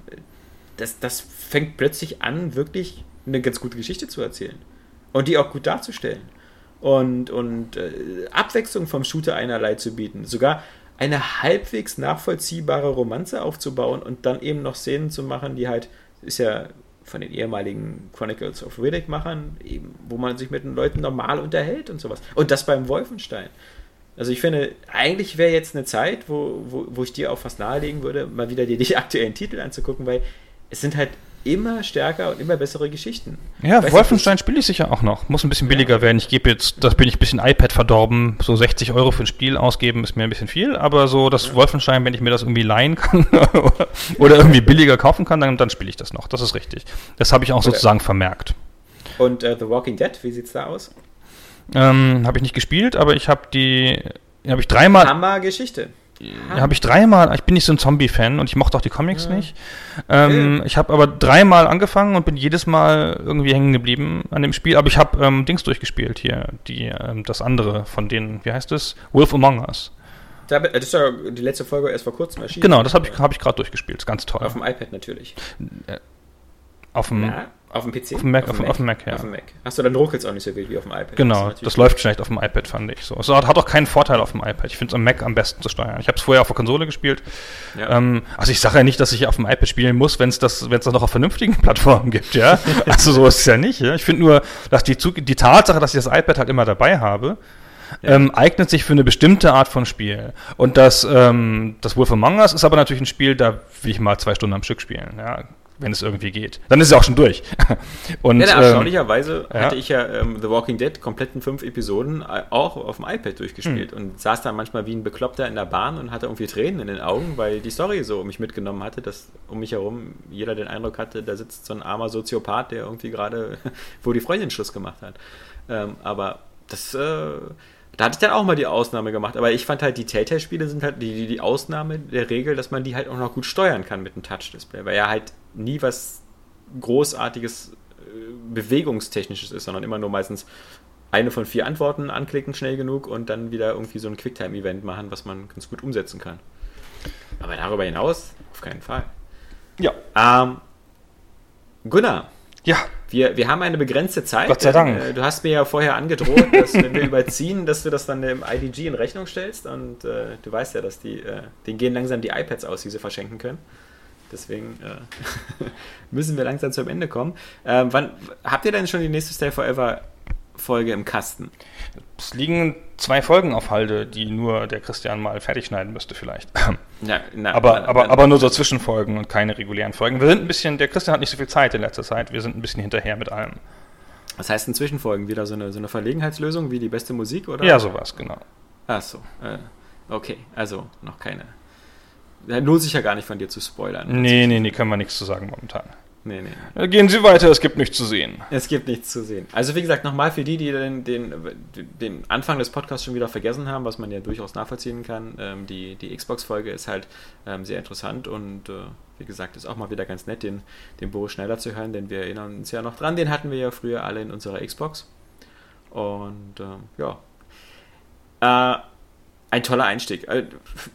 das, das fängt plötzlich an, wirklich eine ganz gute Geschichte zu erzählen. Und die auch gut darzustellen und, und äh, Abwechslung vom Shooter einerlei zu bieten. Sogar eine halbwegs nachvollziehbare Romanze aufzubauen und dann eben noch Szenen zu machen, die halt, ist ja von den ehemaligen Chronicles of Riddick machern, eben, wo man sich mit den Leuten normal unterhält und sowas. Und das beim Wolfenstein. Also ich finde, eigentlich wäre jetzt eine Zeit, wo, wo, wo ich dir auch fast nahelegen würde, mal wieder dir die aktuellen Titel anzugucken, weil es sind halt immer stärker und immer bessere Geschichten. Ja, weißt Wolfenstein spiele ich sicher auch noch. Muss ein bisschen billiger ja. werden. Ich gebe jetzt, das bin ich ein bisschen iPad verdorben. So 60 Euro für ein Spiel ausgeben ist mir ein bisschen viel, aber so das ja. Wolfenstein, wenn ich mir das irgendwie leihen kann oder irgendwie billiger kaufen kann, dann, dann spiele ich das noch. Das ist richtig. Das habe ich auch oder sozusagen vermerkt. Und uh, The Walking Dead, wie sieht's da aus? Ähm, habe ich nicht gespielt, aber ich habe die, habe ich dreimal. Hammer Geschichte habe ich dreimal, ich bin nicht so ein Zombie-Fan und ich mochte auch die Comics ja. nicht. Ähm, okay. Ich habe aber dreimal angefangen und bin jedes Mal irgendwie hängen geblieben an dem Spiel. Aber ich habe ähm, Dings durchgespielt hier, die, ähm, das andere von denen, wie heißt es? Wolf Among Us. Das ist ja die letzte Folge erst vor kurzem erschienen. Genau, das habe ich, hab ich gerade durchgespielt. Ist ganz toll. Auf dem iPad natürlich. Äh, auf dem. Ja. Auf dem PC? Auf dem Mac, auf, dem Mac, auf dem Mac, ja. Auf dem Mac. Achso, dann ruckelt es auch nicht so wild wie auf dem iPad. Genau, das, das läuft schlecht auf dem iPad, fand ich so. Es hat auch keinen Vorteil auf dem iPad. Ich finde es am Mac am besten zu steuern. Ich habe es vorher auf der Konsole gespielt. Ja. Ähm, also ich sage ja nicht, dass ich auf dem iPad spielen muss, wenn es das, wenn's das noch auf vernünftigen Plattformen gibt, ja. also so ist es ja nicht. Ja? Ich finde nur, dass die, die Tatsache, dass ich das iPad halt immer dabei habe, ja. ähm, eignet sich für eine bestimmte Art von Spiel. Und das, ähm, das Wolf Among Us ist aber natürlich ein Spiel, da will ich mal zwei Stunden am Stück spielen. Ja wenn es irgendwie geht. Dann ist es auch schon durch. Und, ja, ähm, erstaunlicherweise ja. hatte ich ja ähm, The Walking Dead kompletten fünf Episoden äh, auch auf dem iPad durchgespielt hm. und saß da manchmal wie ein Bekloppter in der Bahn und hatte irgendwie Tränen in den Augen, weil die Story so mich mitgenommen hatte, dass um mich herum jeder den Eindruck hatte, da sitzt so ein armer Soziopath, der irgendwie gerade, wo die Freundin Schluss gemacht hat. Ähm, aber das, äh, da hatte ich dann auch mal die Ausnahme gemacht. Aber ich fand halt, die Telltale-Spiele sind halt die, die, die, Ausnahme der Regel, dass man die halt auch noch gut steuern kann mit einem Touch-Display. Weil ja halt nie was Großartiges, äh, Bewegungstechnisches ist, sondern immer nur meistens eine von vier Antworten anklicken, schnell genug und dann wieder irgendwie so ein Quicktime-Event machen, was man ganz gut umsetzen kann. Aber darüber hinaus auf keinen Fall. Ja. Ähm, Gunnar. Ja. Wir, wir haben eine begrenzte Zeit. Gott sei Dank. Äh, du hast mir ja vorher angedroht, dass wenn wir überziehen, dass du das dann im IDG in Rechnung stellst. Und äh, du weißt ja, dass die, äh, denen gehen langsam die iPads aus, die sie verschenken können. Deswegen äh, müssen wir langsam zum Ende kommen. Ähm, wann, habt ihr denn schon die nächste Stay Forever Folge im Kasten? Es liegen zwei Folgen auf Halde, die nur der Christian mal fertig schneiden müsste vielleicht. Ja, na, aber, na, aber, na, aber nur so Zwischenfolgen und keine regulären Folgen. Wir sind ein bisschen, der Christian hat nicht so viel Zeit in letzter Zeit. Wir sind ein bisschen hinterher mit allem. Was heißt in Zwischenfolgen? Wieder so eine, so eine Verlegenheitslösung wie die beste Musik, oder? Ja, sowas, genau. Ach so, äh, okay, also noch keine lohnt sich ja gar nicht von dir zu spoilern. Nee, nee, nee, können wir nichts zu sagen momentan. Nee, nee. Gehen Sie weiter, es gibt nichts zu sehen. Es gibt nichts zu sehen. Also wie gesagt, nochmal für die, die den, den, den Anfang des Podcasts schon wieder vergessen haben, was man ja durchaus nachvollziehen kann, ähm, die, die Xbox-Folge ist halt ähm, sehr interessant und äh, wie gesagt, ist auch mal wieder ganz nett, den, den Boris schneller zu hören, denn wir erinnern uns ja noch dran, den hatten wir ja früher alle in unserer Xbox. Und ähm, ja. Äh, ein toller Einstieg. Äh,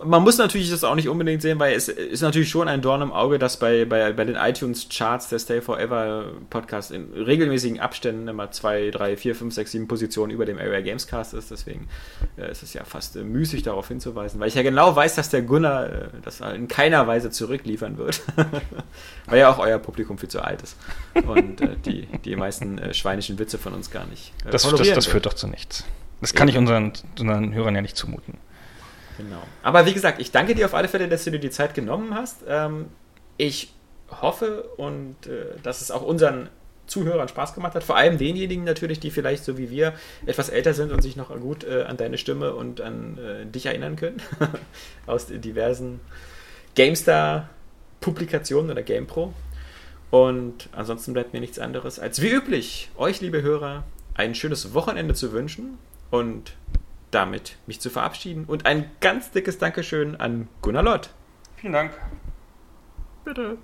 man muss natürlich das auch nicht unbedingt sehen, weil es ist natürlich schon ein Dorn im Auge, dass bei, bei, bei den iTunes-Charts der Stay Forever Podcast in regelmäßigen Abständen immer zwei, drei, vier, fünf, sechs, sieben Positionen über dem Area Games Cast ist. Deswegen äh, ist es ja fast äh, müßig darauf hinzuweisen, weil ich ja genau weiß, dass der Gunnar das in keiner Weise zurückliefern wird. weil ja auch euer Publikum viel zu alt ist und die, die meisten schweinischen Witze von uns gar nicht. das, das, das führt doch zu nichts. Das kann ich unseren, unseren Hörern ja nicht zumuten. Genau. Aber wie gesagt, ich danke dir auf alle Fälle, dass du dir die Zeit genommen hast. Ähm, ich hoffe und äh, dass es auch unseren Zuhörern Spaß gemacht hat. Vor allem denjenigen natürlich, die vielleicht so wie wir etwas älter sind und sich noch gut äh, an deine Stimme und an äh, dich erinnern können. Aus diversen GameStar-Publikationen oder GamePro. Und ansonsten bleibt mir nichts anderes, als wie üblich, euch, liebe Hörer, ein schönes Wochenende zu wünschen und damit mich zu verabschieden. Und ein ganz dickes Dankeschön an Gunnar Lott. Vielen Dank. Bitte.